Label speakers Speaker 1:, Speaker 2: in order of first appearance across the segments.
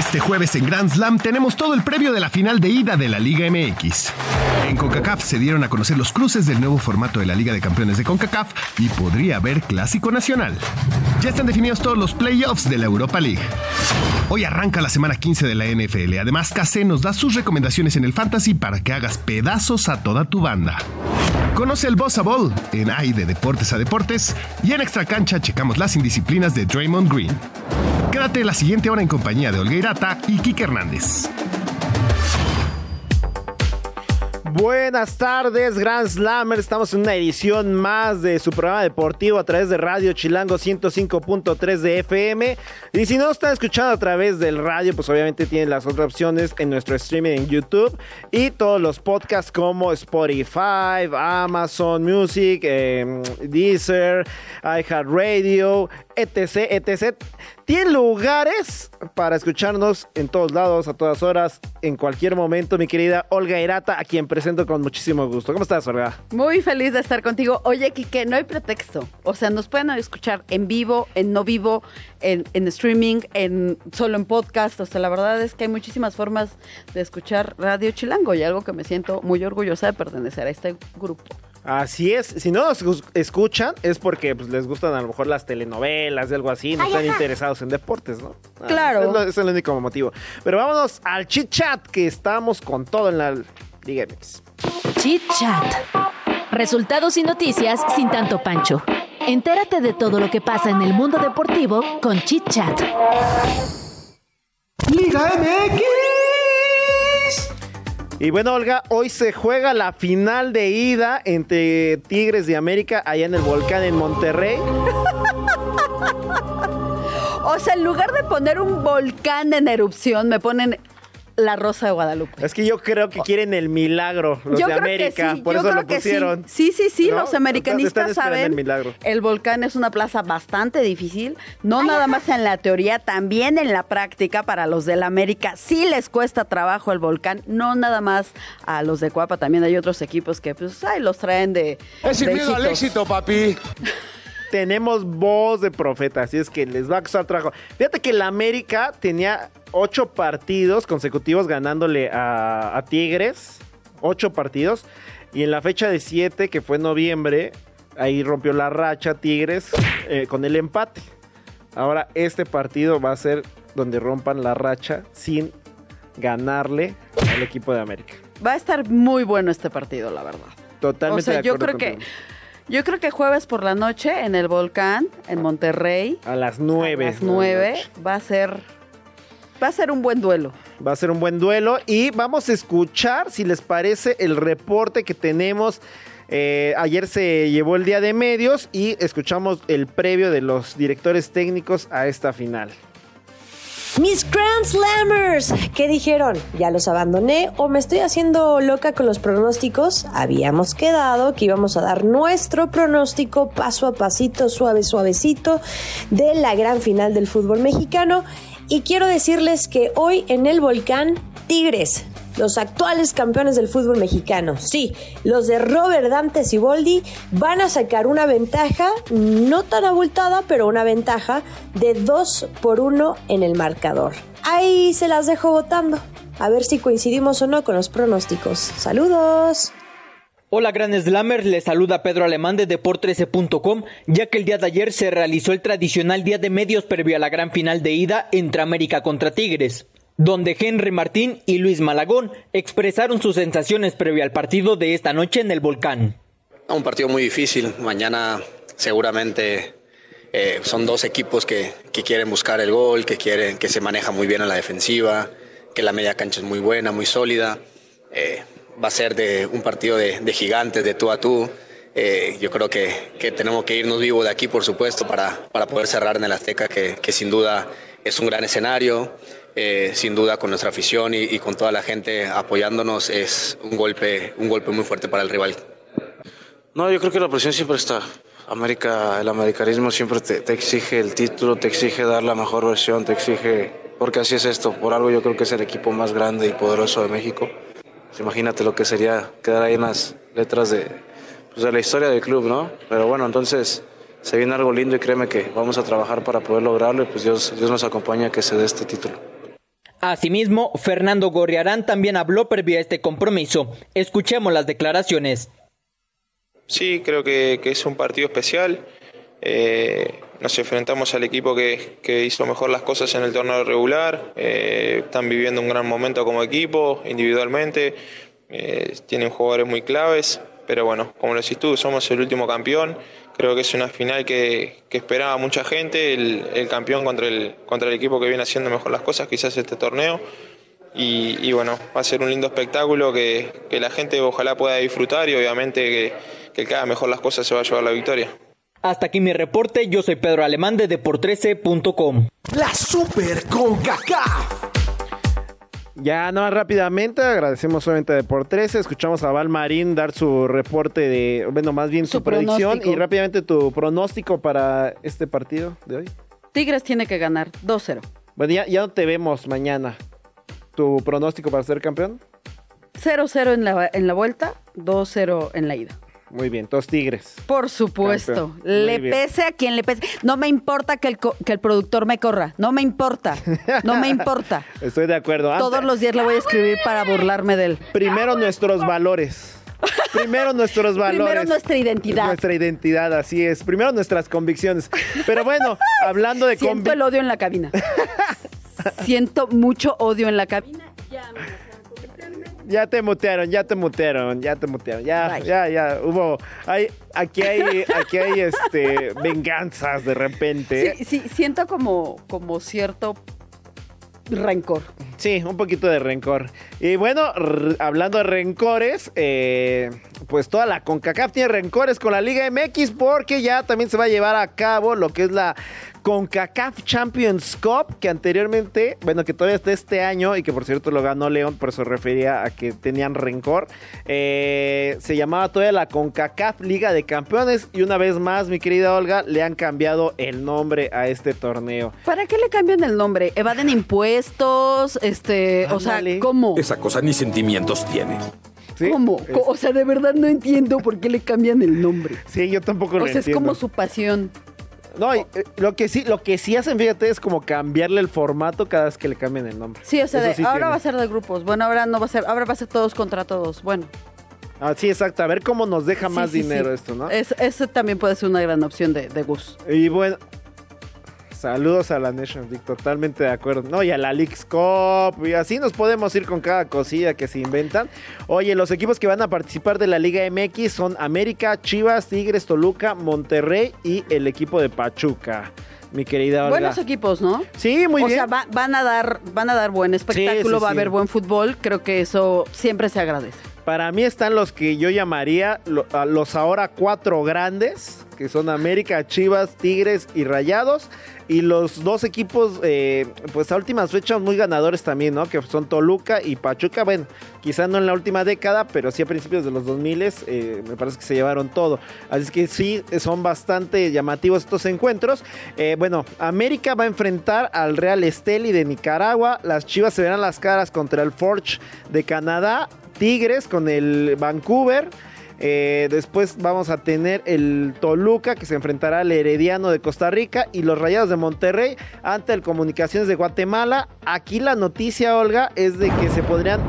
Speaker 1: Este jueves en Grand Slam tenemos todo el previo de la final de ida de la Liga MX. En CONCACAF se dieron a conocer los cruces del nuevo formato de la Liga de Campeones de CONCACAF y podría haber clásico nacional. Ya están definidos todos los playoffs de la Europa League. Hoy arranca la semana 15 de la NFL. Además, KC nos da sus recomendaciones en el Fantasy para que hagas pedazos a toda tu banda. Conoce el Bossa Ball en AI de Deportes a Deportes y en Extra Cancha checamos las indisciplinas de Draymond Green. Quédate la siguiente hora en compañía de Olgueirata y Kike Hernández.
Speaker 2: Buenas tardes, Grand Slammer. Estamos en una edición más de su programa deportivo a través de Radio Chilango 105.3 de FM. Y si no están escuchando a través del radio, pues obviamente tienen las otras opciones en nuestro streaming en YouTube y todos los podcasts como Spotify, Amazon Music, eh, Deezer, iHeartRadio, etc, etc. Tienen lugares para escucharnos en todos lados, a todas horas, en cualquier momento, mi querida Olga Irata, a quien presento con muchísimo gusto. ¿Cómo estás, Olga?
Speaker 3: Muy feliz de estar contigo. Oye, Kike, no hay pretexto. O sea, nos pueden escuchar en vivo, en no vivo, en, en streaming, en solo en podcast. O sea, la verdad es que hay muchísimas formas de escuchar Radio Chilango y algo que me siento muy orgullosa de pertenecer a este grupo.
Speaker 2: Así es, si no nos escuchan es porque pues, les gustan a lo mejor las telenovelas y algo así, no están interesados en deportes, ¿no? Ah,
Speaker 3: Claro.
Speaker 2: ese es el único motivo. Pero vámonos al chit chat que estamos con todo en la Liga MX.
Speaker 4: Chit Chat. Resultados y noticias sin tanto pancho. Entérate de todo lo que pasa en el mundo deportivo con Chit Chat.
Speaker 2: Liga MX. Y bueno, Olga, hoy se juega la final de ida entre Tigres de América allá en el volcán en Monterrey.
Speaker 3: O sea, en lugar de poner un volcán en erupción, me ponen la Rosa de Guadalupe.
Speaker 2: Es que yo creo que quieren el milagro, los
Speaker 3: yo
Speaker 2: de
Speaker 3: creo
Speaker 2: América,
Speaker 3: que sí,
Speaker 2: por
Speaker 3: yo
Speaker 2: eso
Speaker 3: creo
Speaker 2: lo
Speaker 3: que
Speaker 2: pusieron.
Speaker 3: Sí, sí, sí,
Speaker 2: ¿No?
Speaker 3: los americanistas
Speaker 2: Están
Speaker 3: saben.
Speaker 2: el milagro.
Speaker 3: El volcán es una plaza bastante difícil, no nada más en la teoría, también en la práctica para los del América. Sí les cuesta trabajo el volcán, no nada más a los de Cuapa, también hay otros equipos que pues ay, los traen de
Speaker 5: Es sin
Speaker 3: de
Speaker 5: miedo al éxito, papi.
Speaker 2: Tenemos voz de profeta, así es que les va a costar trabajo. Fíjate que el América tenía ocho partidos consecutivos ganándole a, a Tigres, ocho partidos, y en la fecha de siete, que fue en noviembre, ahí rompió la racha Tigres eh, con el empate. Ahora este partido va a ser donde rompan la racha sin ganarle al equipo de América.
Speaker 3: Va a estar muy bueno este partido, la verdad.
Speaker 2: Totalmente
Speaker 3: o sea,
Speaker 2: de
Speaker 3: yo creo que. Yo creo que jueves por la noche en el volcán en Monterrey
Speaker 2: A las nueve.
Speaker 3: a las
Speaker 2: de la
Speaker 3: 9
Speaker 2: noche.
Speaker 3: va a ser va a ser un buen duelo.
Speaker 2: Va a ser un buen duelo y vamos a escuchar, si les parece, el reporte que tenemos. Eh, ayer se llevó el día de medios y escuchamos el previo de los directores técnicos a esta final.
Speaker 6: Mis Grand Slammers, ¿qué dijeron? ¿Ya los abandoné o me estoy haciendo loca con los pronósticos? Habíamos quedado que íbamos a dar nuestro pronóstico paso a pasito, suave, suavecito, de la gran final del fútbol mexicano. Y quiero decirles que hoy en el volcán, Tigres, los actuales campeones del fútbol mexicano, sí, los de Robert Dante Siboldi, van a sacar una ventaja, no tan abultada, pero una ventaja de 2 por 1 en el marcador. Ahí se las dejo votando. A ver si coincidimos o no con los pronósticos. Saludos.
Speaker 7: Hola Gran Slammer, les saluda Pedro Alemán de Deport13.com, ya que el día de ayer se realizó el tradicional día de medios previo a la gran final de ida entre América contra Tigres, donde Henry Martín y Luis Malagón expresaron sus sensaciones previo al partido de esta noche en el volcán.
Speaker 8: Un partido muy difícil. Mañana seguramente eh, son dos equipos que, que quieren buscar el gol, que quieren que se maneja muy bien en la defensiva, que la media cancha es muy buena, muy sólida. Eh, va a ser de un partido de, de gigantes, de tú a tú. Eh, yo creo que, que, tenemos que irnos vivos de aquí, por supuesto, para, para poder cerrar en el Azteca, que, que sin duda es un gran escenario. Eh, sin duda con nuestra afición y, con toda la gente apoyándonos es un golpe, un golpe muy fuerte para el rival.
Speaker 5: No, yo creo que la presión siempre está. América, el americanismo siempre te, te, exige el título, te exige dar la mejor versión, te exige, porque así es esto, por algo yo creo que es el equipo más grande y poderoso de México. Pues imagínate lo que sería quedar ahí en las letras de, pues de la historia del club, ¿no? Pero bueno, entonces se viene algo lindo y créeme que vamos a trabajar para poder lograrlo y pues Dios, Dios nos acompaña a que se dé este título.
Speaker 7: Asimismo, Fernando Gorriarán también habló previo a este compromiso. Escuchemos las declaraciones.
Speaker 9: Sí, creo que, es un partido especial. Eh, nos enfrentamos al equipo que, que, hizo mejor las cosas en el torneo regular. Eh, están viviendo un gran momento como equipo, individualmente. Eh, tienen jugadores muy claves. Pero bueno, como lo decís tú, somos el último campeón. Creo que es una final que, que esperaba mucha gente. El, el, campeón contra el, contra el equipo que viene haciendo mejor las cosas, quizás este torneo. Y, y bueno, va a ser un lindo espectáculo que, que la gente ojalá pueda disfrutar y obviamente que que cada mejor las cosas se va a llevar la victoria.
Speaker 7: Hasta aquí mi reporte, yo soy Pedro Alemán de Depor13.com.
Speaker 1: La Super CONCACAF.
Speaker 2: Ya nada más rápidamente, agradecemos solamente a Depor 13, escuchamos a Val Marín dar su reporte de, bueno, más bien su, su predicción y rápidamente tu pronóstico para este partido de hoy.
Speaker 3: Tigres tiene que ganar 2-0.
Speaker 2: Bueno, ya, ya no te vemos mañana. ¿Tu pronóstico para ser campeón?
Speaker 3: 0-0 en la, en la vuelta, 2-0 en la ida.
Speaker 2: Muy bien, dos tigres.
Speaker 3: Por supuesto. Le bien. pese a quien le pese. No me importa que el, que el productor me corra. No me importa. No me importa.
Speaker 2: Estoy de acuerdo.
Speaker 3: Todos los días le voy a escribir para burlarme de él.
Speaker 2: Primero nuestros valores. Primero nuestros valores.
Speaker 3: Primero nuestra identidad.
Speaker 2: Nuestra identidad, así es. Primero nuestras convicciones. Pero bueno, hablando de
Speaker 3: Siento el odio en la cabina. Siento mucho odio en la cabina. Ya
Speaker 2: ya te mutearon, ya te mutearon, ya te mutearon, ya, Bye. ya, ya, hubo, hay, aquí hay, aquí hay, este, venganzas de repente.
Speaker 3: Sí, sí, siento como, como cierto rencor.
Speaker 2: Sí, un poquito de rencor. Y bueno, hablando de rencores, eh, pues toda la CONCACAF tiene rencores con la Liga MX porque ya también se va a llevar a cabo lo que es la CONCACAF Champions Cup, que anteriormente, bueno, que todavía está este año y que por cierto lo ganó León, por eso refería a que tenían rencor. Eh, se llamaba todavía la CONCACAF Liga de Campeones y una vez más, mi querida Olga, le han cambiado el nombre a este torneo.
Speaker 3: ¿Para qué le cambian el nombre? ¿Evaden impuestos? Este, o sea, ¿cómo?
Speaker 10: Esa cosa ni sentimientos tiene.
Speaker 3: ¿Sí? ¿Cómo? Es... O sea, de verdad no entiendo por qué le cambian el nombre.
Speaker 2: Sí, yo tampoco
Speaker 3: o
Speaker 2: lo
Speaker 3: sea,
Speaker 2: entiendo.
Speaker 3: es como su pasión.
Speaker 2: No, y, eh, lo que sí, lo que sí hacen, fíjate, es como cambiarle el formato cada vez que le cambien el nombre.
Speaker 3: Sí, o sea, de, sí ahora tiene. va a ser de grupos. Bueno, ahora no va a ser, ahora va a ser todos contra todos. Bueno.
Speaker 2: Ah, sí, exacto. A ver cómo nos deja sí, más sí, dinero esto, ¿no?
Speaker 3: Es, eso también puede ser una gran opción de, de Gus.
Speaker 2: Y bueno, Saludos a la Nations League, totalmente de acuerdo. No, y a la Leagues Cup, y así nos podemos ir con cada cosilla que se inventan. Oye, los equipos que van a participar de la Liga MX son América, Chivas, Tigres, Toluca, Monterrey y el equipo de Pachuca. Mi querida Olga.
Speaker 3: Buenos equipos, ¿no?
Speaker 2: Sí, muy
Speaker 3: o
Speaker 2: bien.
Speaker 3: O sea, va, van, a dar, van a dar buen espectáculo, sí, sí, va a haber buen fútbol. Creo que eso siempre se agradece.
Speaker 2: Para mí están los que yo llamaría los ahora cuatro grandes, que son América, Chivas, Tigres y Rayados. Y los dos equipos, eh, pues a últimas fechas muy ganadores también, ¿no? Que son Toluca y Pachuca. Bueno, quizá no en la última década, pero sí a principios de los 2000 eh, me parece que se llevaron todo. Así que sí, son bastante llamativos estos encuentros. Eh, bueno, América va a enfrentar al Real Esteli de Nicaragua. Las Chivas se verán las caras contra el Forge de Canadá. Tigres con el Vancouver. Eh, después vamos a tener el Toluca que se enfrentará al Herediano de Costa Rica y los Rayados de Monterrey ante el Comunicaciones de Guatemala. Aquí la noticia, Olga, es de que se podrían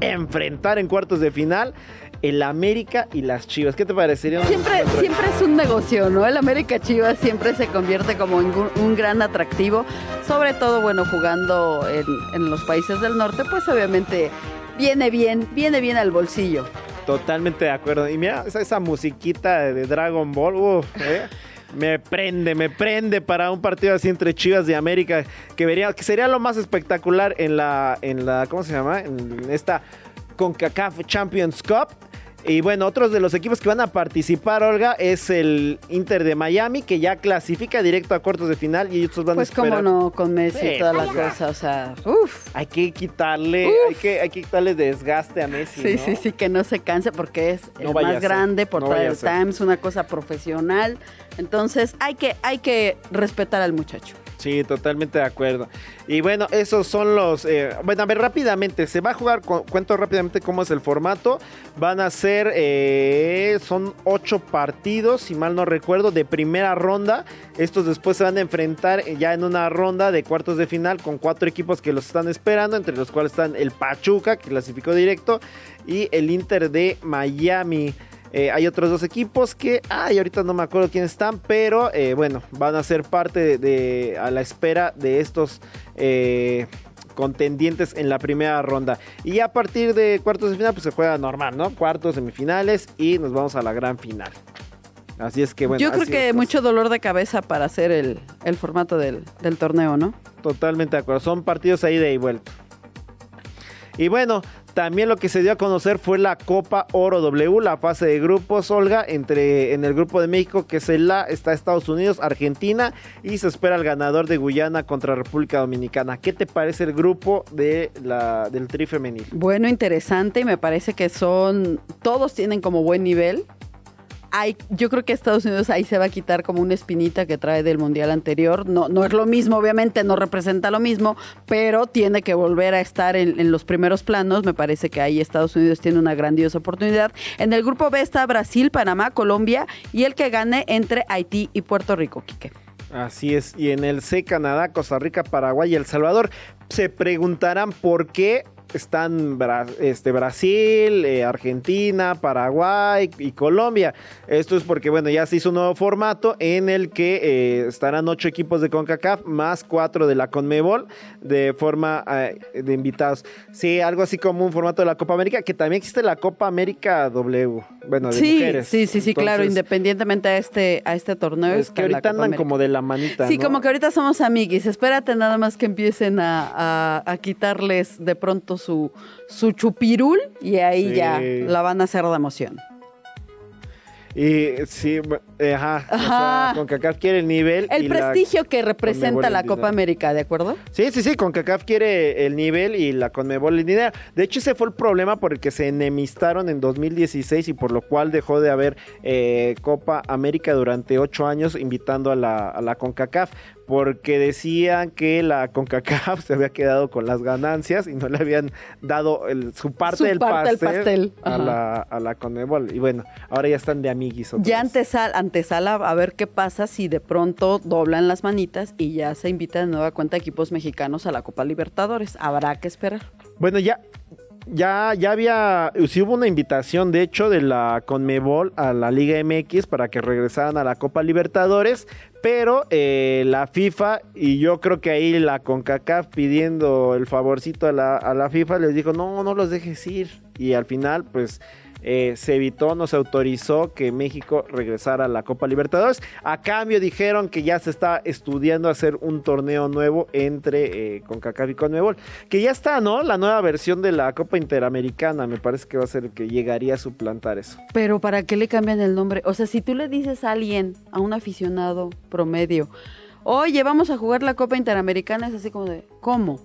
Speaker 2: enfrentar en cuartos de final el América y las Chivas. ¿Qué te parecería?
Speaker 3: Siempre, siempre es un negocio, ¿no? El América Chivas siempre se convierte como en un, un gran atractivo, sobre todo, bueno, jugando en, en los países del norte, pues obviamente viene bien, viene bien al bolsillo.
Speaker 2: Totalmente de acuerdo. Y mira, esa, esa musiquita de Dragon Ball, ¿eh? me prende, me prende para un partido así entre Chivas de América, que vería, que sería lo más espectacular en la, en la, ¿cómo se llama? En esta CONCACAF Champions Cup. Y bueno, otros de los equipos que van a participar, Olga, es el Inter de Miami, que ya clasifica directo a cuartos de final y estos van
Speaker 3: Pues
Speaker 2: a esperar.
Speaker 3: cómo no, con Messi
Speaker 2: Sí,
Speaker 3: y toda la
Speaker 2: pues ya.
Speaker 3: cosa, o sea, uff.
Speaker 2: Hay que quitarle, hay que, hay que quitarle desgaste a Messi.
Speaker 3: Sí,
Speaker 2: ¿no?
Speaker 3: sí, sí, que no se canse porque es
Speaker 2: No
Speaker 3: el más grande,
Speaker 2: no
Speaker 3: portada del
Speaker 2: ser.
Speaker 3: Times, una cosa profesional. Entonces hay que, hay que respetar al muchacho.
Speaker 2: Sí, totalmente de acuerdo. Y bueno, esos son los... eh, bueno, a ver, rápidamente, se va a jugar, cu- cuento rápidamente cómo es el formato. Van a ser, eh, son ocho partidos, si mal no recuerdo, de primera ronda. Estos después se van a enfrentar eh, ya en una ronda de cuartos de final con cuatro equipos que los están esperando, entre los cuales están el Pachuca, que clasificó directo, y el Inter de Miami. Eh, hay otros dos equipos que, ay, ahorita no me acuerdo quiénes están, pero eh, bueno, van a ser parte de, de- a la espera de estos eh, contendientes en la primera ronda. Y a partir de cuartos de final, pues se juega normal, ¿no? Cuartos, semifinales y nos vamos a la gran final. Así es que bueno.
Speaker 3: Yo creo que mucho dolor de cabeza para hacer el, el formato del, del torneo, ¿no?
Speaker 2: Totalmente de acuerdo. Son partidos ahí de y vuelta. Y bueno, también lo que se dio a conocer fue la Copa Oro W, la fase de grupos, Olga, entre en el grupo de México, que es el A, está Estados Unidos, Argentina, y se espera el ganador de Guyana contra República Dominicana. ¿Qué te parece el grupo de la, del tri femenil?
Speaker 3: Bueno, interesante me parece que son, todos tienen como buen nivel. Yo creo que Estados Unidos ahí se va a quitar como una espinita que trae del mundial anterior. No, no es lo mismo, obviamente, no representa lo mismo, pero tiene que volver a estar en, en los primeros planos. Me parece que ahí Estados Unidos tiene una grandiosa oportunidad. En el grupo B está Brasil, Panamá, Colombia y el que gane entre Haití y Puerto Rico, Quique.
Speaker 2: Así es, y en el C, Canadá, Costa Rica, Paraguay y El Salvador. Se preguntarán por qué están Bra- este, Brasil, eh, Argentina, Paraguay y Colombia. Esto es porque, bueno, ya se hizo un nuevo formato en el que eh, estarán ocho equipos de CONCACAF más cuatro de la CONMEBOL de forma eh, de invitados. Sí, algo así como un formato de la Copa América, que también existe la Copa América W, bueno, de
Speaker 3: Sí,
Speaker 2: mujeres.
Speaker 3: sí, sí, sí, claro, independientemente a este, a este torneo.
Speaker 2: Es que ahorita andan
Speaker 3: América.
Speaker 2: como de la manita.
Speaker 3: Sí,
Speaker 2: ¿no?
Speaker 3: como que ahorita somos amiguis. Espérate nada más que empiecen a, a- a quitarles de pronto su, su chupirul y ahí
Speaker 2: Sí.
Speaker 3: ya la van a hacer de emoción.
Speaker 2: Y sí, eh, ajá. O sea,
Speaker 3: Ajá.
Speaker 2: CONCACAF quiere el nivel.
Speaker 3: El
Speaker 2: y la-
Speaker 3: prestigio que representa la Copa. América, ¿de acuerdo?
Speaker 2: Sí, sí, sí, CONCACAF quiere el nivel y la CONMEBOL el dinero. De hecho, ese fue el problema por el que se enemistaron en 2016 y por lo cual dejó de haber eh, Copa América durante ocho años invitando a la, a la CONCACAF. Porque decían que la CONCACAF se había quedado con las ganancias y no le habían dado el- su parte,
Speaker 3: Su
Speaker 2: del,
Speaker 3: parte del
Speaker 2: pastel a
Speaker 3: ajá.
Speaker 2: la, a la CONMEBOL. Y bueno, ahora ya están de amiguis. otra
Speaker 3: Ya
Speaker 2: vez.
Speaker 3: antesal, antesala a ver qué pasa si de pronto doblan las manitas y ya se invita de nueva cuenta equipos mexicanos a la Copa Libertadores. Habrá que esperar.
Speaker 2: Bueno, ya, ya, ya había, sí hubo una invitación, de hecho, de la Conmebol a la Liga MX para que regresaran a la Copa Libertadores, pero eh, la FIFA y yo creo que ahí la CONCACAF pidiendo el favorcito a la, a la FIFA les dijo, no, no los dejes ir. Y al final, pues... eh, se evitó, no se autorizó que México regresara a la Copa Libertadores. A cambio dijeron que ya se está estudiando hacer un torneo nuevo entre eh, CONCACAF y CONMEBOL. Que ya está, ¿no? La nueva versión de la Copa Interamericana. Me parece que va a ser el que llegaría a suplantar eso.
Speaker 3: Pero ¿para qué le cambian el nombre? O sea, si tú le dices a alguien, a un aficionado promedio, oye, vamos a jugar la Copa Interamericana, es así como de, ¿cómo?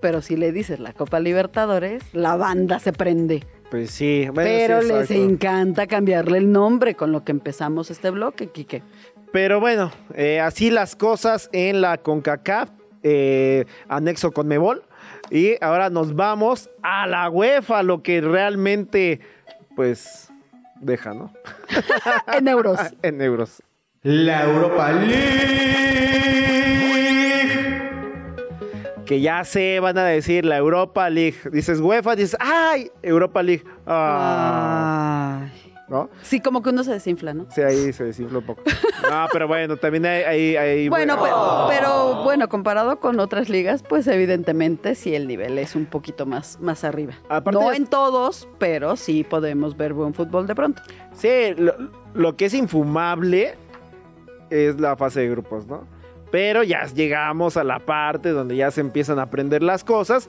Speaker 3: Pero si le dices la Copa Libertadores, la banda se prende.
Speaker 2: Pues sí, bueno,
Speaker 3: Pero
Speaker 2: sí,
Speaker 3: les encanta cambiarle el nombre con lo que empezamos este bloque, Quique.
Speaker 2: Pero bueno, eh, así las cosas en la CONCACAF, eh, anexo con Mebol. Y ahora nos vamos a la UEFA, lo que realmente, pues, deja, ¿no?
Speaker 3: en euros.
Speaker 2: en euros.
Speaker 1: La Europa League.
Speaker 2: Que ya se van a decir la Europa League. Dices UEFA, dices, ¡ay! Europa League. Ah,
Speaker 3: Ay.
Speaker 2: ¿No?
Speaker 3: Sí, como que uno se desinfla, ¿no?
Speaker 2: Sí, ahí se desinfla un poco. No, pero bueno, también hay... hay- hay-
Speaker 3: Bueno, pero, pero, bueno, comparado con otras ligas, pues evidentemente sí el nivel es un poquito más, más arriba.
Speaker 2: Aparte
Speaker 3: no en todos, pero sí podemos ver buen fútbol de pronto.
Speaker 2: Sí, lo, lo que es infumable es la fase de grupos, ¿no? Pero ya llegamos a la parte donde ya se empiezan a aprender las cosas.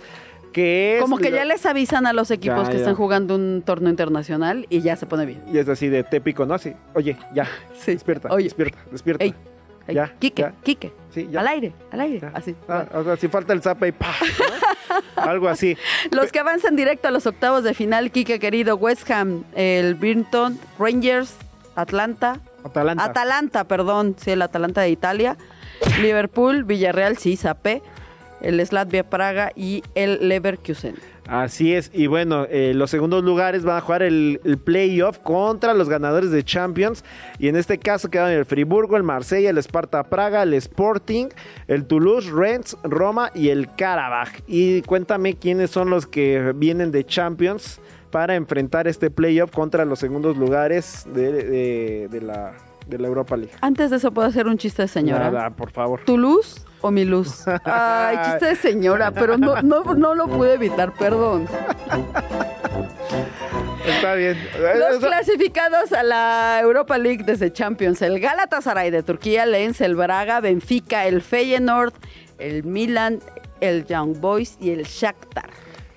Speaker 2: que es...
Speaker 3: Como que
Speaker 2: lo-
Speaker 3: ya les avisan a los equipos
Speaker 2: Ya,
Speaker 3: que
Speaker 2: ya.
Speaker 3: están jugando un torneo internacional y ya se pone bien.
Speaker 2: Y es así de tépico, ¿no? Así, oye, ya,
Speaker 3: Sí.
Speaker 2: despierta,
Speaker 3: Oye.
Speaker 2: despierta, despierta.
Speaker 3: Ey, ey,
Speaker 2: Ya,
Speaker 3: Quique,
Speaker 2: ya.
Speaker 3: Quique.
Speaker 2: Sí, ya.
Speaker 3: Al aire, al aire.
Speaker 2: Ya.
Speaker 3: Así.
Speaker 2: Ah, o sea, si falta el zapa y. ¿no? Algo así.
Speaker 3: Los que avanzan directo a los octavos de final, Quique querido, West Ham, el Brinton, Rangers, Atlanta,
Speaker 2: Atalanta.
Speaker 3: Atalanta, perdón, sí, el Atalanta de Italia, Liverpool, Villarreal, sí, el Slavia Praga y el Leverkusen.
Speaker 2: Así es, y bueno, eh, los segundos lugares van a jugar el, el playoff contra los ganadores de Champions, y en este caso quedan el Friburgo, el Marsella, el Sparta Praga, el Sporting, el Toulouse, Rennes, Roma y el Karabaj. Y cuéntame quiénes son los que vienen de Champions para enfrentar este playoff contra los segundos lugares de la, de la Europa League.
Speaker 3: Antes de eso, ¿puedo hacer un chiste de señora?
Speaker 2: Nada, por favor.
Speaker 3: ¿Tu luz o mi luz? Ay, chiste de señora, pero no, no, no lo pude evitar, perdón.
Speaker 2: Está bien.
Speaker 3: Los
Speaker 2: Eso-
Speaker 3: clasificados a la Europa League desde Champions, el Galatasaray de Turquía, Lens, el Braga, Benfica, el Feyenoord, el Milan, el Young Boys y el Shakhtar.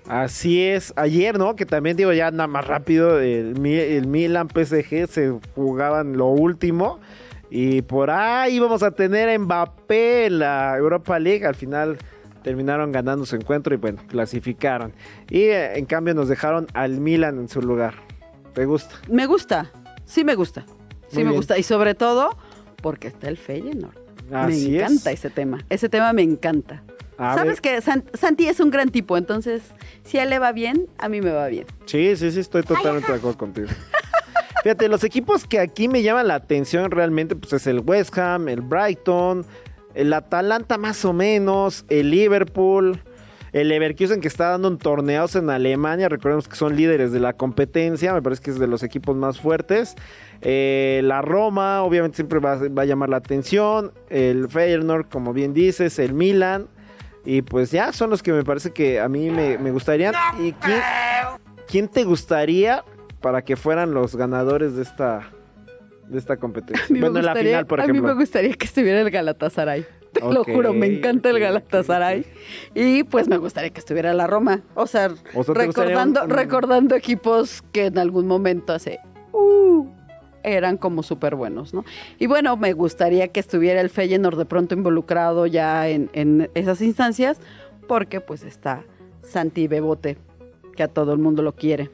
Speaker 2: Así es, ayer, ¿no? Que también digo ya nada más rápido, el, Mi- el Milan PSG se jugaban lo último y por ahí íbamos a tener a Mbappé en la Europa League, al final terminaron ganando su encuentro y bueno, clasificaron. Y eh, en cambio nos dejaron al Milan en su lugar. ¿Te gusta?
Speaker 3: Me gusta, sí me gusta, sí
Speaker 2: Muy
Speaker 3: me
Speaker 2: bien.
Speaker 3: gusta y sobre todo porque está el Feyenoord.
Speaker 2: Así
Speaker 3: me
Speaker 2: es.
Speaker 3: encanta ese tema, ese tema me encanta.
Speaker 2: A
Speaker 3: Sabes
Speaker 2: ver.
Speaker 3: que San- Santi es un gran tipo, entonces si a él le va bien, a mí me va bien.
Speaker 2: Sí, sí, sí, estoy totalmente de acuerdo contigo. Fíjate, los equipos que aquí me llaman la atención realmente, pues es el West Ham, el Brighton, el Atalanta más o menos, el Liverpool, el Leverkusen que está dando un torneos en Alemania, recordemos que son líderes de la competencia, me parece que es de los equipos más fuertes. Eh, la Roma, obviamente siempre va, va a llamar la atención, el Feyenoord, como bien dices, el Milan. Y pues ya son los que me parece que a mí me, me gustarían. ¿Y quién, quién te gustaría para que fueran los ganadores de esta, de esta competencia? Bueno, en la final, por
Speaker 3: a mí
Speaker 2: ejemplo.
Speaker 3: me gustaría que estuviera el Galatasaray. Te lo juro, me encanta el Galatasaray. Y pues me gustaría que estuviera la Roma. O sea,
Speaker 2: O sea, ¿te gustaría
Speaker 3: recordando,
Speaker 2: un- un-
Speaker 3: recordando equipos que en algún momento hace... uh, eran como súper buenos, ¿no? Y bueno, me gustaría que estuviera el Feyenoord de pronto involucrado ya en, en esas instancias, porque pues está Santi Bebote, que a todo el mundo lo quiere.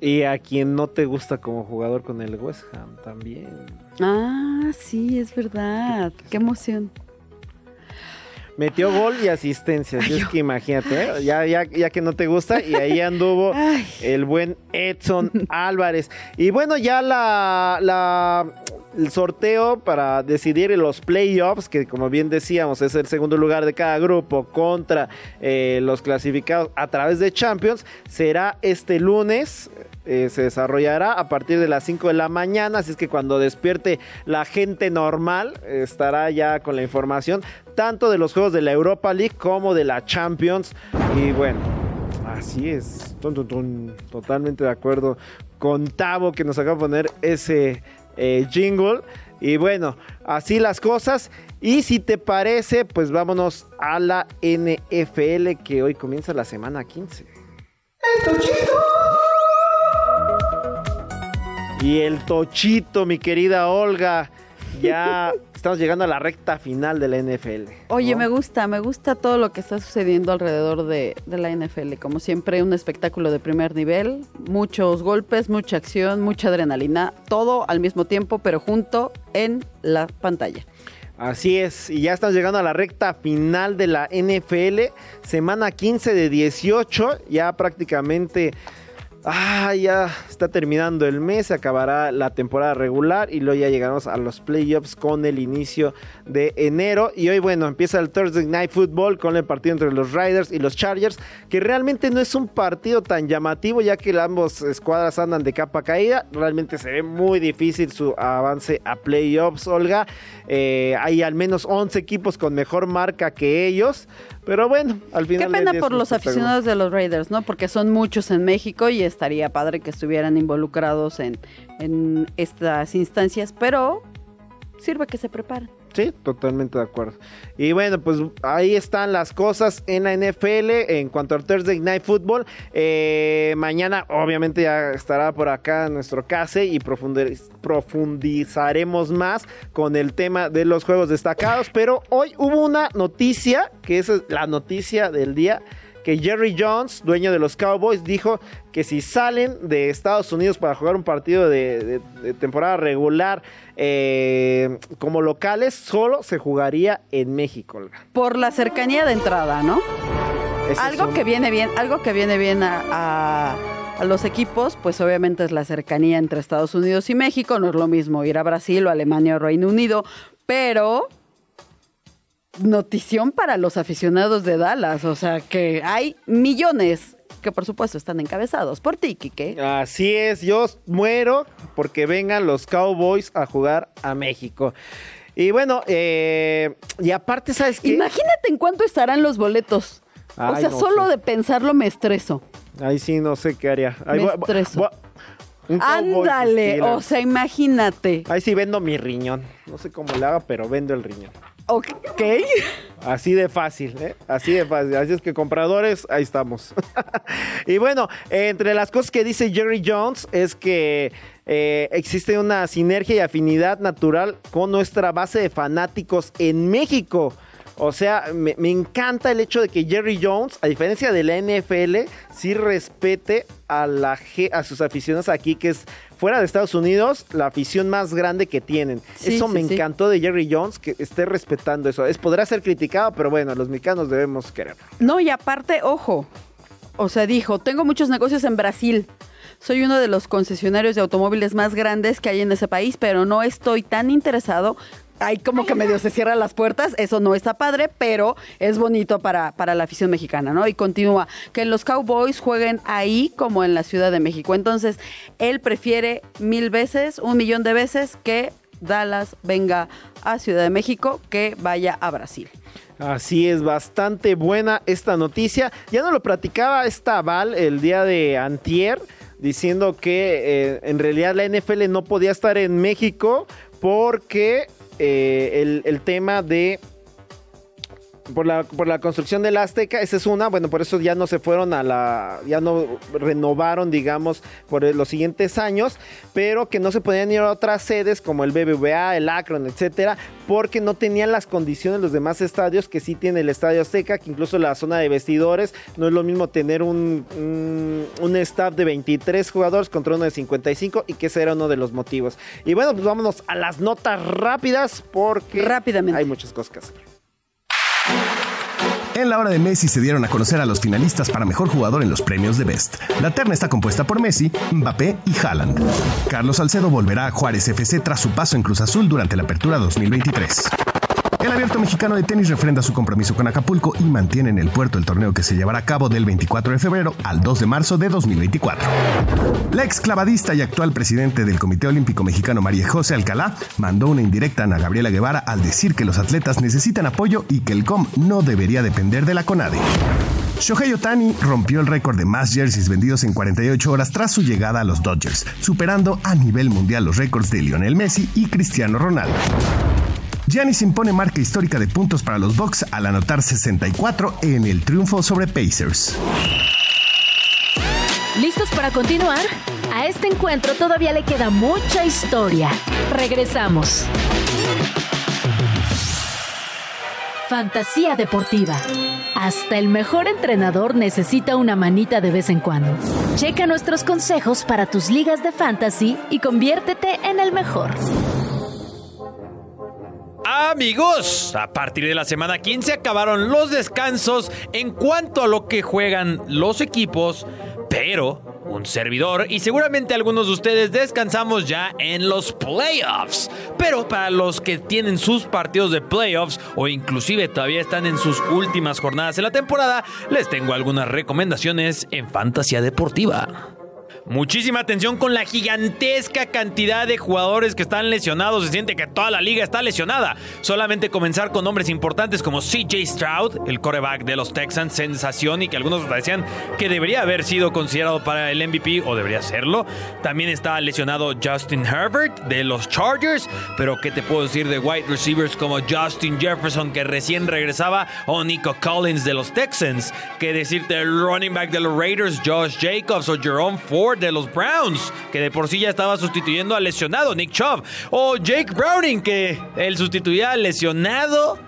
Speaker 2: Y a quien no te gusta como jugador con el West Ham también.
Speaker 3: Ah, sí, es verdad. Qué emoción.
Speaker 2: Metió gol y asistencia. así es que imagínate, ¿eh? ya, ya, ya que no te gusta. Y ahí anduvo
Speaker 3: Ay.
Speaker 2: el buen Edson Álvarez. Y bueno, ya la, la- el sorteo para decidir los playoffs, que como bien decíamos, es el segundo lugar de cada grupo contra eh, los clasificados a través de Champions, será este lunes. Eh, se desarrollará a partir de las 5 de la mañana, así es que cuando despierte la gente normal estará ya con la información tanto de los juegos de la Europa League como de la Champions. Y bueno, así es, totalmente de acuerdo con Tavo que nos acaba de poner ese eh, jingle. Y bueno, así las cosas. Y si te parece, pues vámonos a la NFL que hoy comienza la semana 15. Y el tochito, mi querida Olga. Ya estamos llegando a la recta final de la NFL.
Speaker 3: Oye,
Speaker 2: ¿no?
Speaker 3: me gusta, me gusta todo lo que está sucediendo alrededor de, de la NFL. Como siempre, un espectáculo de primer nivel, muchos golpes, mucha acción, mucha adrenalina, todo al mismo tiempo, pero junto en la pantalla.
Speaker 2: Así es, y ya estamos llegando a la recta final de la NFL, semana 15 de 18, ya prácticamente, ah, ya está terminando el mes, acabará la temporada regular y luego ya llegamos a los playoffs con el inicio de enero. Y hoy, bueno, empieza el Thursday Night Football con el partido entre los Riders y los Chargers, que realmente no es un partido tan llamativo ya que ambos escuadras andan de capa caída, realmente se ve muy difícil su avance a playoffs, Olga. Eh, hay al menos 11 equipos con mejor marca que ellos. Pero bueno, al final.
Speaker 3: Qué pena por los aficionados de los Raiders, ¿no? Porque son muchos en México y estaría padre que estuvieran involucrados en, en estas instancias, pero sirve que se preparen.
Speaker 2: Sí, totalmente de acuerdo. Y bueno, pues ahí están las cosas en la NFL en cuanto al Thursday Night Football. Eh, mañana obviamente ya estará por acá nuestro case y profundizaremos más con el tema de los juegos destacados. Pero hoy hubo una noticia, que es la noticia del día que Jerry Jones, dueño de los Cowboys, dijo que si salen de Estados Unidos para jugar un partido de, temporada regular eh, como locales, solo se jugaría en México.
Speaker 3: Por la cercanía de entrada, ¿no? algo que viene bien, algo que viene bien a, a los equipos, pues obviamente es la cercanía entre Estados Unidos y México. No es lo mismo ir a Brasil o Alemania o Reino Unido, pero notición para los aficionados de Dallas. O sea que hay millones que por supuesto están encabezados por ti, Kike.
Speaker 2: Así es, yo muero porque vengan los Cowboys a jugar a México. Y bueno, eh, y aparte, ¿sabes qué?
Speaker 3: Imagínate en cuánto estarán los boletos. o sea, solo de pensarlo me estreso.
Speaker 2: Ahí sí no sé qué haría.
Speaker 3: me estreso. Ándale, o sea, imagínate.
Speaker 2: Ahí sí vendo mi riñón. No sé cómo le haga, pero vendo el riñón.
Speaker 3: Ok.
Speaker 2: Así de fácil, ¿eh? Así de fácil. Así es que compradores, ahí estamos. y bueno, entre las cosas que dice Jerry Jones es que eh, existe una sinergia y afinidad natural con nuestra base de fanáticos en México. O sea, me, encanta el hecho de que Jerry Jones, a diferencia de la NFL, sí respete a, la, a sus aficionados aquí, que es fuera de Estados Unidos, la afición más grande que tienen. eso me encantó de Jerry Jones, que esté respetando eso. Es, podrá ser criticado, pero bueno, los mexicanos debemos quererlo.
Speaker 3: No, y aparte, ojo, o sea, dijo, tengo muchos negocios en Brasil. Soy uno de los concesionarios de automóviles más grandes que hay en ese país, pero no estoy tan interesado hay como que medio se cierran las puertas, eso no está padre, pero es bonito para, para la afición mexicana, ¿no? Y continúa, que los Cowboys jueguen ahí como en la Ciudad de México. Entonces, él prefiere mil veces, un millón de veces que Dallas venga a Ciudad de México que vaya a Brasil.
Speaker 2: Así es, bastante buena esta noticia. Ya no lo platicaba esta Val el día de Antier, diciendo que eh, en realidad la NFL no podía estar en México porque eh, el, el tema de por la, por la construcción del Azteca, esa es una, bueno, por eso ya no se fueron a la, ya no renovaron, digamos, por los siguientes años, pero que no se podían ir a otras sedes como el BBVA, el Akron, etcétera, porque no tenían las condiciones los demás estadios que sí tiene el Estadio Azteca, que incluso la zona de vestidores, no es lo mismo tener un, un, staff de 23 jugadores contra uno de 55 y que ese era uno de los motivos. Y bueno, pues vámonos a las notas rápidas porque
Speaker 3: Rápidamente.
Speaker 2: hay muchas cosas que hacer.
Speaker 1: En la hora de Messi se dieron a conocer a los finalistas para mejor jugador en los premios de Best. La terna está compuesta por Messi, Mbappé y Haaland. Carlos Salcedo volverá a Juárez FC tras su paso en Cruz Azul durante la apertura 2023. El abierto mexicano de tenis refrenda su compromiso con Acapulco y mantiene en el puerto el torneo que se llevará a cabo del 24 de febrero al 2 de marzo de 2024. La exclavadista y actual presidente del Comité Olímpico Mexicano María José Alcalá mandó una indirecta a Gabriela Guevara al decir que los atletas necesitan apoyo y que el COM no debería depender de la CONADE. Shohei Otani rompió el récord de más jerseys vendidos en 48 horas tras su llegada a los Dodgers, superando a nivel mundial los récords de Lionel Messi y Cristiano Ronaldo. Giannis impone marca histórica de puntos para los Bucks al anotar 64 en el triunfo sobre Pacers.
Speaker 4: ¿Listos para continuar? A este encuentro todavía le queda mucha historia. Regresamos. Fantasía deportiva. Hasta el mejor entrenador necesita una manita de vez en cuando. Checa nuestros consejos para tus ligas de fantasy y conviértete en el mejor.
Speaker 11: Amigos, a partir de la semana 15 acabaron los descansos en cuanto a lo que juegan los equipos, pero un servidor y seguramente algunos de ustedes descansamos ya en los playoffs. Pero para los que tienen sus partidos de playoffs o inclusive todavía están en sus últimas jornadas en la temporada, les tengo algunas recomendaciones en fantasía deportiva. Muchísima atención con la gigantesca cantidad de jugadores que están lesionados. Se siente que toda la liga está lesionada. Solamente comenzar con nombres importantes como CJ Stroud, el coreback de los Texans, sensación y que algunos decían que debería haber sido considerado para el MVP o debería serlo. También está lesionado Justin Herbert de los Chargers. Pero ¿qué te puedo decir de wide receivers como Justin Jefferson que recién regresaba o Nico Collins de los Texans? ¿Qué decirte el running back de los Raiders, Josh Jacobs o Jerome Ford? De los Browns, que de por sí ya estaba sustituyendo al lesionado Nick Chubb, o Jake Browning, que él sustituía al lesionado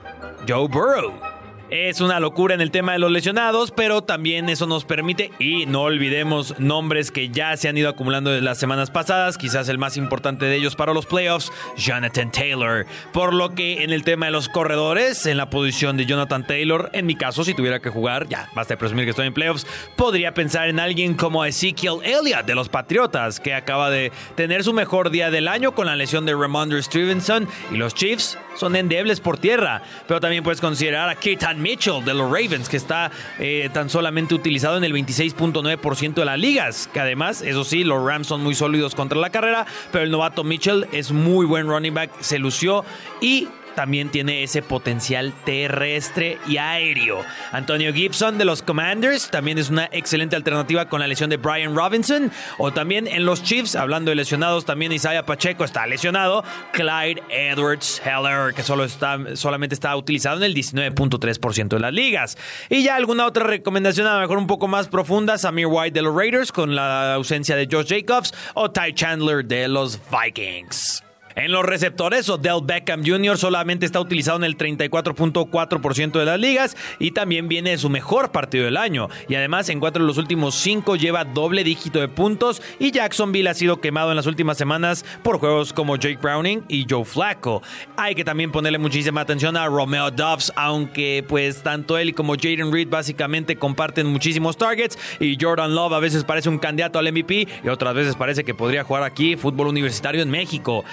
Speaker 11: Joe Burrow. Es una locura en el tema de los lesionados, pero también eso nos permite, y no olvidemos nombres que ya se han ido acumulando en las semanas pasadas, quizás el más importante de ellos para los playoffs, Jonathan Taylor. Por lo que en el tema de los corredores, en la posición de Jonathan Taylor, en mi caso, si tuviera que jugar, ya basta de presumir que estoy en playoffs, podría pensar en alguien como Ezekiel Elliott de los Patriotas, que acaba de tener su mejor día del año con la lesión de Ramondre Stevenson, y los Chiefs son endebles por tierra, pero también puedes considerar a Keaton Mitchell de los Ravens, que está eh, tan solamente utilizado en el 26.9% de las ligas. Que además, eso sí, los Rams son muy sólidos contra la carrera, pero el novato Mitchell es muy buen running back, se lució y también tiene ese potencial terrestre y aéreo. Antonio Gibson de los Commanders también es una excelente alternativa con la lesión de Brian Robinson. O también en los Chiefs, hablando de lesionados, también Isaiah Pacheco está lesionado. Clyde Edwards Heller, que solo está, solamente está utilizado en el 19.3% de las ligas. Y ya alguna otra recomendación, a lo mejor un poco más profunda: Samir White de los Raiders con la ausencia de Josh Jacobs o Ty Chandler de los Vikings. En los receptores, Odell Beckham Jr. solamente está utilizado en el 34.4% de las ligas y también viene de su mejor partido del año. Y además, en cuatro de los últimos cinco lleva doble dígito de puntos y Jacksonville ha sido quemado en las últimas semanas por juegos como Jake Browning y Joe Flacco. Hay que también ponerle muchísima atención a Romeo Dobbs, aunque pues tanto él como Jaden Reed básicamente comparten muchísimos targets y Jordan Love a veces parece un candidato al MVP y otras veces parece que podría jugar aquí fútbol universitario en México.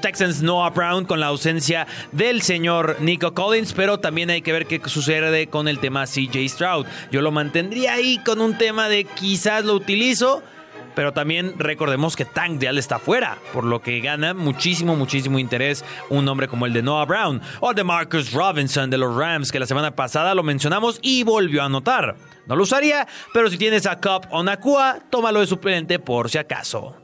Speaker 11: Texans Noah Brown con la ausencia del señor Nico Collins, pero también hay que ver qué sucede con el tema CJ Stroud. Yo lo mantendría ahí con un tema de quizás lo utilizo, pero también recordemos que Tank Deal está fuera, por lo que gana muchísimo, muchísimo interés un nombre como el de Noah Brown o de Marcus Robinson de los Rams, que la semana pasada lo mencionamos y volvió a anotar. No lo usaría, pero si tienes a Cup o Nakua, tómalo de suplente por si acaso.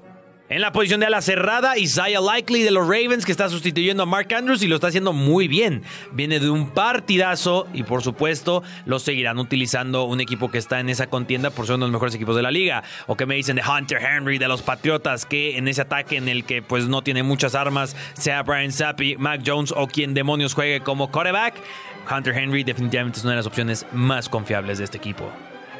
Speaker 11: En la posición de ala cerrada, Isaiah Likely de los Ravens, que está sustituyendo a Mark Andrews y lo está haciendo muy bien. Viene de un partidazo y por supuesto lo seguirán utilizando un equipo que está en esa contienda por ser uno de los mejores equipos de la liga. O que me dicen de Hunter Henry de los Patriotas, que en ese ataque en el que pues no tiene muchas armas, sea Brian Zappi, Mac Jones o quien demonios juegue como quarterback, Hunter Henry definitivamente es una de las opciones más confiables de este equipo.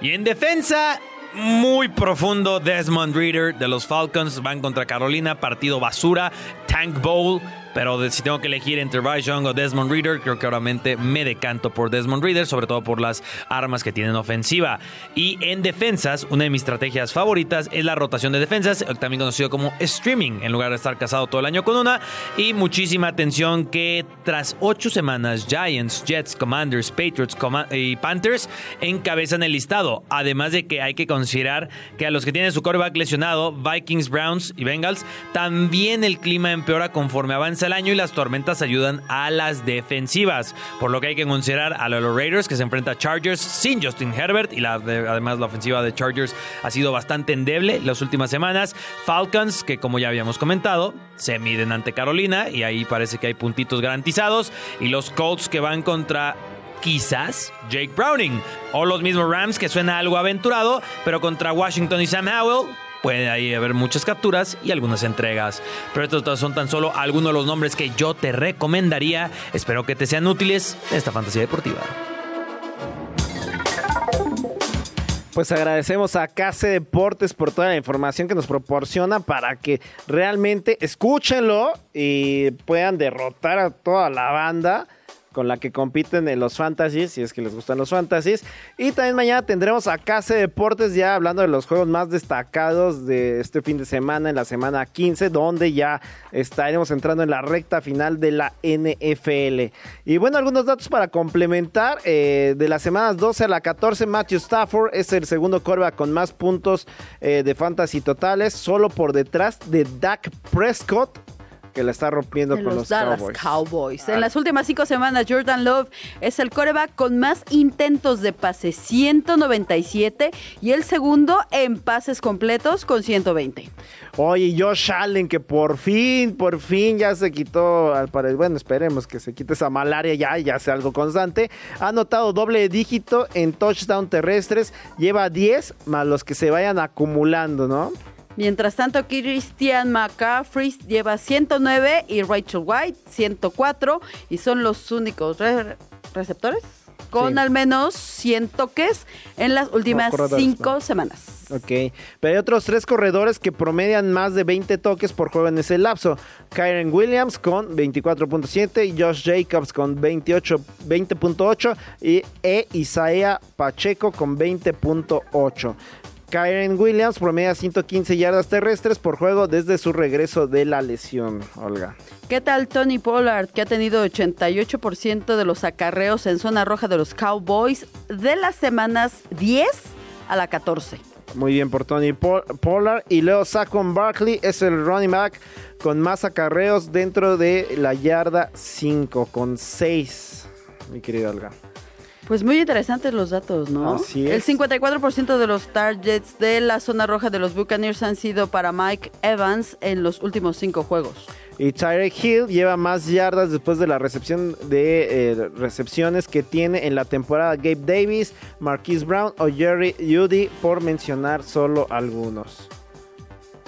Speaker 11: Y en defensa, muy profundo. Desmond Reader de los Falcons van contra Carolina, partido basura, Tank Bowl. Pero si tengo que elegir entre Bryce o Desmond Reader, creo que obviamente me decanto por Desmond Reader, sobre todo por las armas que tienen ofensiva. Y en defensas, una de mis estrategias favoritas es la rotación de defensas, también conocido como streaming, en lugar de estar casado todo el año con una. Y muchísima atención que tras ocho semanas, Giants, Jets, Commanders, Patriots y Panthers encabezan el listado. Además de que hay que considerar que a los que tienen su quarterback lesionado, Vikings, Browns y Bengals, también el clima empeora conforme avanza el año y las tormentas ayudan a las defensivas. Por lo que hay que considerar a los Raiders que se enfrenta a Chargers sin Justin Herbert y además la ofensiva de Chargers ha sido bastante endeble las últimas semanas. Falcons que como ya habíamos comentado se miden ante Carolina y ahí parece que hay puntitos garantizados. Y los Colts que van contra quizás Jake Browning. O los mismos Rams, que suena algo aventurado, pero contra Washington y Sam Howell, Puede ahí haber muchas capturas y algunas entregas. Pero estos son tan solo algunos de los nombres que yo te recomendaría. Espero que te sean útiles en esta fantasía deportiva.
Speaker 2: Pues agradecemos a KC Deportes por toda la información que nos proporciona para que realmente escúchenlo y puedan derrotar a toda la banda con la que compiten en los fantasies, si es que les gustan los fantasies. Y también mañana tendremos a Case Deportes ya hablando de los juegos más destacados de este fin de semana, en la semana 15, donde ya estaremos entrando en la recta final de la NFL. Y bueno, algunos datos para complementar. eh, de las semanas 12 a la 14, Matthew Stafford es el segundo quarterback con más puntos eh, de fantasy totales, solo por detrás de Dak Prescott que la está rompiendo
Speaker 3: de
Speaker 2: con
Speaker 3: los,
Speaker 2: los,
Speaker 3: Dallas
Speaker 2: Cowboys.
Speaker 3: En las últimas cinco semanas, Jordan Love es el coreback con más intentos de pase, 197, y el segundo en pases completos con 120.
Speaker 2: Oye, Josh Allen, que por fin, por fin ya se quitó, al pare- bueno, esperemos que se quite esa malaria ya, y ya sea algo constante. Ha anotado doble dígito en touchdown terrestres, lleva 10 más los que se vayan acumulando, ¿no?
Speaker 3: Mientras tanto, Christian McCaffrey lleva 109 y Rachel White 104 y son los únicos re- receptores con
Speaker 2: Sí.
Speaker 3: al menos 100 toques en las últimas
Speaker 2: corredores,
Speaker 3: cinco
Speaker 2: no.
Speaker 3: semanas.
Speaker 2: Ok, pero hay otros tres corredores que promedian más de 20 toques por juego en ese lapso. Kyren Williams con 24.7 y Josh Jacobs con 28, 20.8 y e Isaiah Pacheco con 20.8. Kyren Williams promedia 115 yardas terrestres por juego desde su regreso de la lesión, Olga.
Speaker 3: ¿Qué tal Tony Pollard, que ha tenido 88% de los acarreos en zona roja de los Cowboys de las semanas 10 a la 14?
Speaker 2: Muy bien por Tony Pol- Pollard. Y luego Saquon Barkley es el running back con más acarreos dentro de la yarda 5, con 6, mi querida Olga.
Speaker 3: Pues muy interesantes los datos, ¿no?
Speaker 2: Así
Speaker 3: El
Speaker 2: es.
Speaker 3: 54% de los targets de la zona roja de los Buccaneers han sido para Mike Evans en los últimos cinco juegos.
Speaker 2: Y Tyreek Hill lleva más yardas después de la recepción de eh, recepciones que tiene en la temporada Gabe Davis, Marquise Brown o Jerry Judy, por mencionar solo algunos.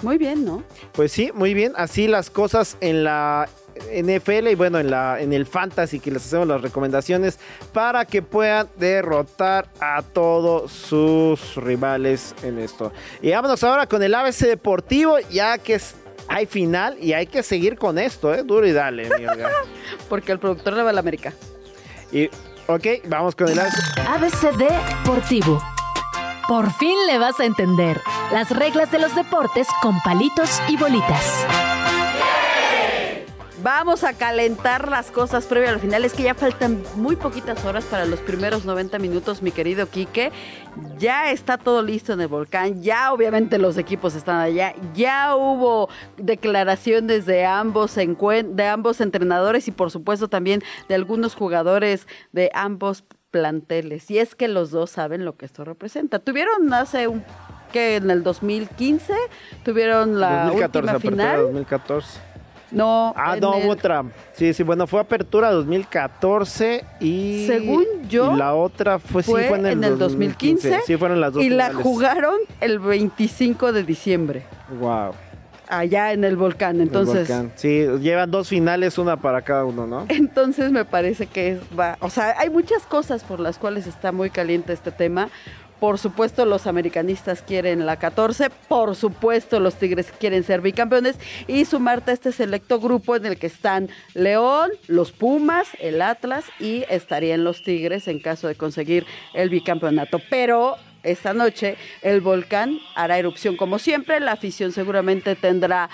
Speaker 3: Muy bien, ¿no?
Speaker 2: Pues sí, muy bien. Así las cosas en la NFL y bueno, en, la, en el Fantasy que les hacemos las recomendaciones para que puedan derrotar a todos sus rivales en esto. Y vámonos ahora con el ABC Deportivo, ya que es- hay final y hay que seguir con esto, ¿eh? Duro y dale.
Speaker 3: Porque el productor le va a la América.
Speaker 2: Y, ok, vamos con el ABC.
Speaker 4: ABC Deportivo. Por fin le vas a entender las reglas de los deportes con palitos y bolitas.
Speaker 3: Vamos a calentar las cosas previo al final. Es que ya faltan muy poquitas horas para los primeros 90 minutos, mi querido Quique. Ya está todo listo en el volcán. Ya obviamente los equipos están allá. Ya hubo declaraciones de ambos, de ambos entrenadores y por supuesto también de algunos jugadores de ambos planteles. Y es que los dos saben lo que esto representa. Tuvieron hace un que en el 2015 tuvieron la
Speaker 2: 2014,
Speaker 3: última final.
Speaker 2: 2014.
Speaker 3: No,
Speaker 2: Ah,
Speaker 3: en
Speaker 2: no,
Speaker 3: el-
Speaker 2: hubo otra. Sí, sí, bueno, fue apertura 2014 y...
Speaker 3: Según yo,
Speaker 2: y la otra fue, sí,
Speaker 3: fue,
Speaker 2: fue en el,
Speaker 3: 2015.
Speaker 2: Sí, fueron las dos
Speaker 3: Y la jugaron el 25 de diciembre,
Speaker 2: Wow.
Speaker 3: allá en el volcán.
Speaker 2: el
Speaker 3: Entonces,
Speaker 2: volcán. Sí, llevan dos finales, una para cada uno, ¿no?
Speaker 3: entonces me parece que va. O sea, hay muchas cosas por las cuales está muy caliente este tema. Por supuesto, los americanistas quieren la 14. Por supuesto, los Tigres quieren ser bicampeones y sumarte a este selecto grupo en el que están León, los Pumas, el Atlas y estarían los Tigres en caso de conseguir el bicampeonato. Pero esta noche el volcán hará erupción como siempre. La afición seguramente tendrá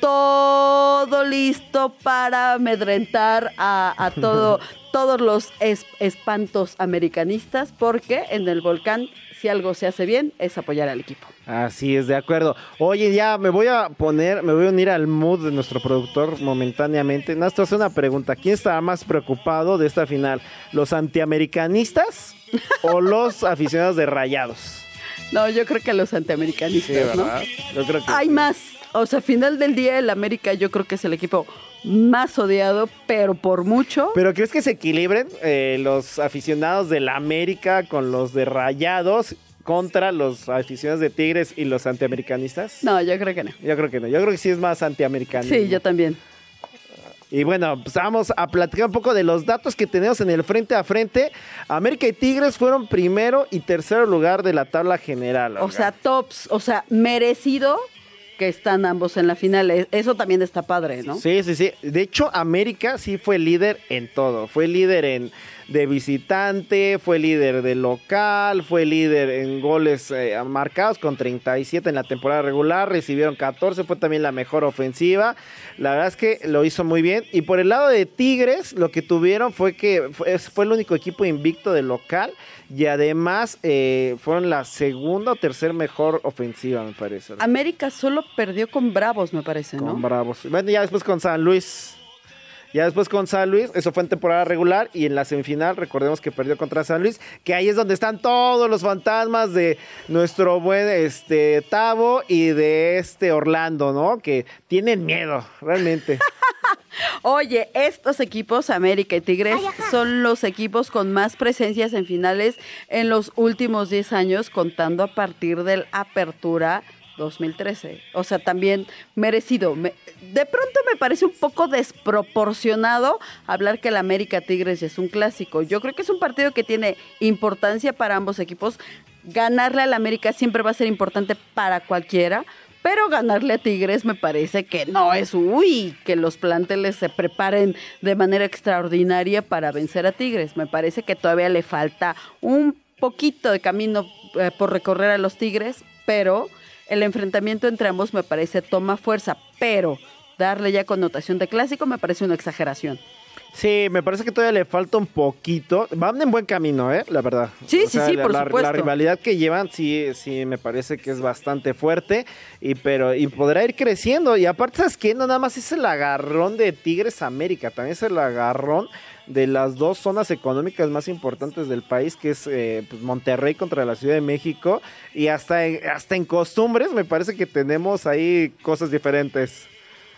Speaker 3: todo listo para amedrentar a, a todo, todos los es- espantos americanistas, porque en el volcán, si algo se hace bien, es apoyar al equipo.
Speaker 2: Así es, de acuerdo. Oye, ya me voy a poner, me voy a unir al mood de nuestro productor momentáneamente. Nada, te voy a hacer una pregunta. ¿Quién estaba más preocupado de esta final? ¿Los antiamericanistas o los aficionados de Rayados?
Speaker 3: No, yo creo que los antiamericanistas, ¿no?
Speaker 2: Yo creo que
Speaker 3: Hay
Speaker 2: sí.
Speaker 3: más. O sea, final del día, el América yo creo que es el equipo más odiado, pero por mucho.
Speaker 2: ¿Pero crees que se equilibren eh, los aficionados de la América con los de Rayados contra los aficionados de Tigres y los antiamericanistas?
Speaker 3: No, yo creo que no.
Speaker 2: Yo creo que no. Yo creo que sí es más antiamericano.
Speaker 3: Sí, yo también.
Speaker 2: Y bueno, pues vamos a platicar un poco de los datos que tenemos en el frente a frente. América y Tigres fueron primero y tercero lugar de la tabla general.
Speaker 3: O sea, tops, o sea, merecido que están ambos en la final. E- Eso también está padre, ¿no?
Speaker 2: Sí, sí, sí. De hecho, América sí fue líder en todo. Fue líder en de visitante, fue líder de local, fue líder en goles eh, marcados con 37 en la temporada regular, recibieron 14, fue también la mejor ofensiva. La verdad es que lo hizo muy bien. Y por el lado de Tigres, lo que tuvieron fue que fue, fue el único equipo invicto del local y además eh, fueron la segunda o tercer mejor ofensiva, me parece.
Speaker 3: América solo perdió con Bravos, me parece, ¿no?
Speaker 2: Con Bravos. Bueno, ya después con San Luis. Ya después con San Luis, eso fue en temporada regular y en la semifinal recordemos que perdió contra San Luis, que ahí es donde están todos los fantasmas de nuestro buen este Tavo y de este Orlando, ¿no? Que tienen miedo, realmente.
Speaker 3: Oye, estos equipos, América y Tigres, son los equipos con más presencias en finales en los últimos 10 años, contando a partir del Apertura 2013. O sea, también merecido. Me- de pronto me parece un poco desproporcionado hablar que el América Tigres ya es un clásico. Yo creo que es un partido que tiene importancia para ambos equipos. Ganarle al América siempre va a ser importante para cualquiera. Pero ganarle a Tigres me parece que no es, uy, que los planteles se preparen de manera extraordinaria para vencer a Tigres. Me parece que todavía le falta un poquito de camino eh, por recorrer a los Tigres, pero el enfrentamiento entre ambos me parece toma fuerza, pero darle ya connotación de clásico me parece una exageración.
Speaker 2: Sí, me parece que todavía le falta un poquito. Van en buen camino, ¿eh? La verdad.
Speaker 3: Sí, sí, sí, por
Speaker 2: la-
Speaker 3: supuesto.
Speaker 2: La rivalidad que llevan, sí, sí, me parece que es bastante fuerte. Y pero y podrá ir creciendo. Y aparte, ¿sabes qué? No nada más es el agarrón de Tigres América, también es el agarrón de las dos zonas económicas más importantes del país, que es eh, pues, Monterrey contra la Ciudad de México. Y hasta en, hasta en costumbres me parece que tenemos ahí cosas diferentes.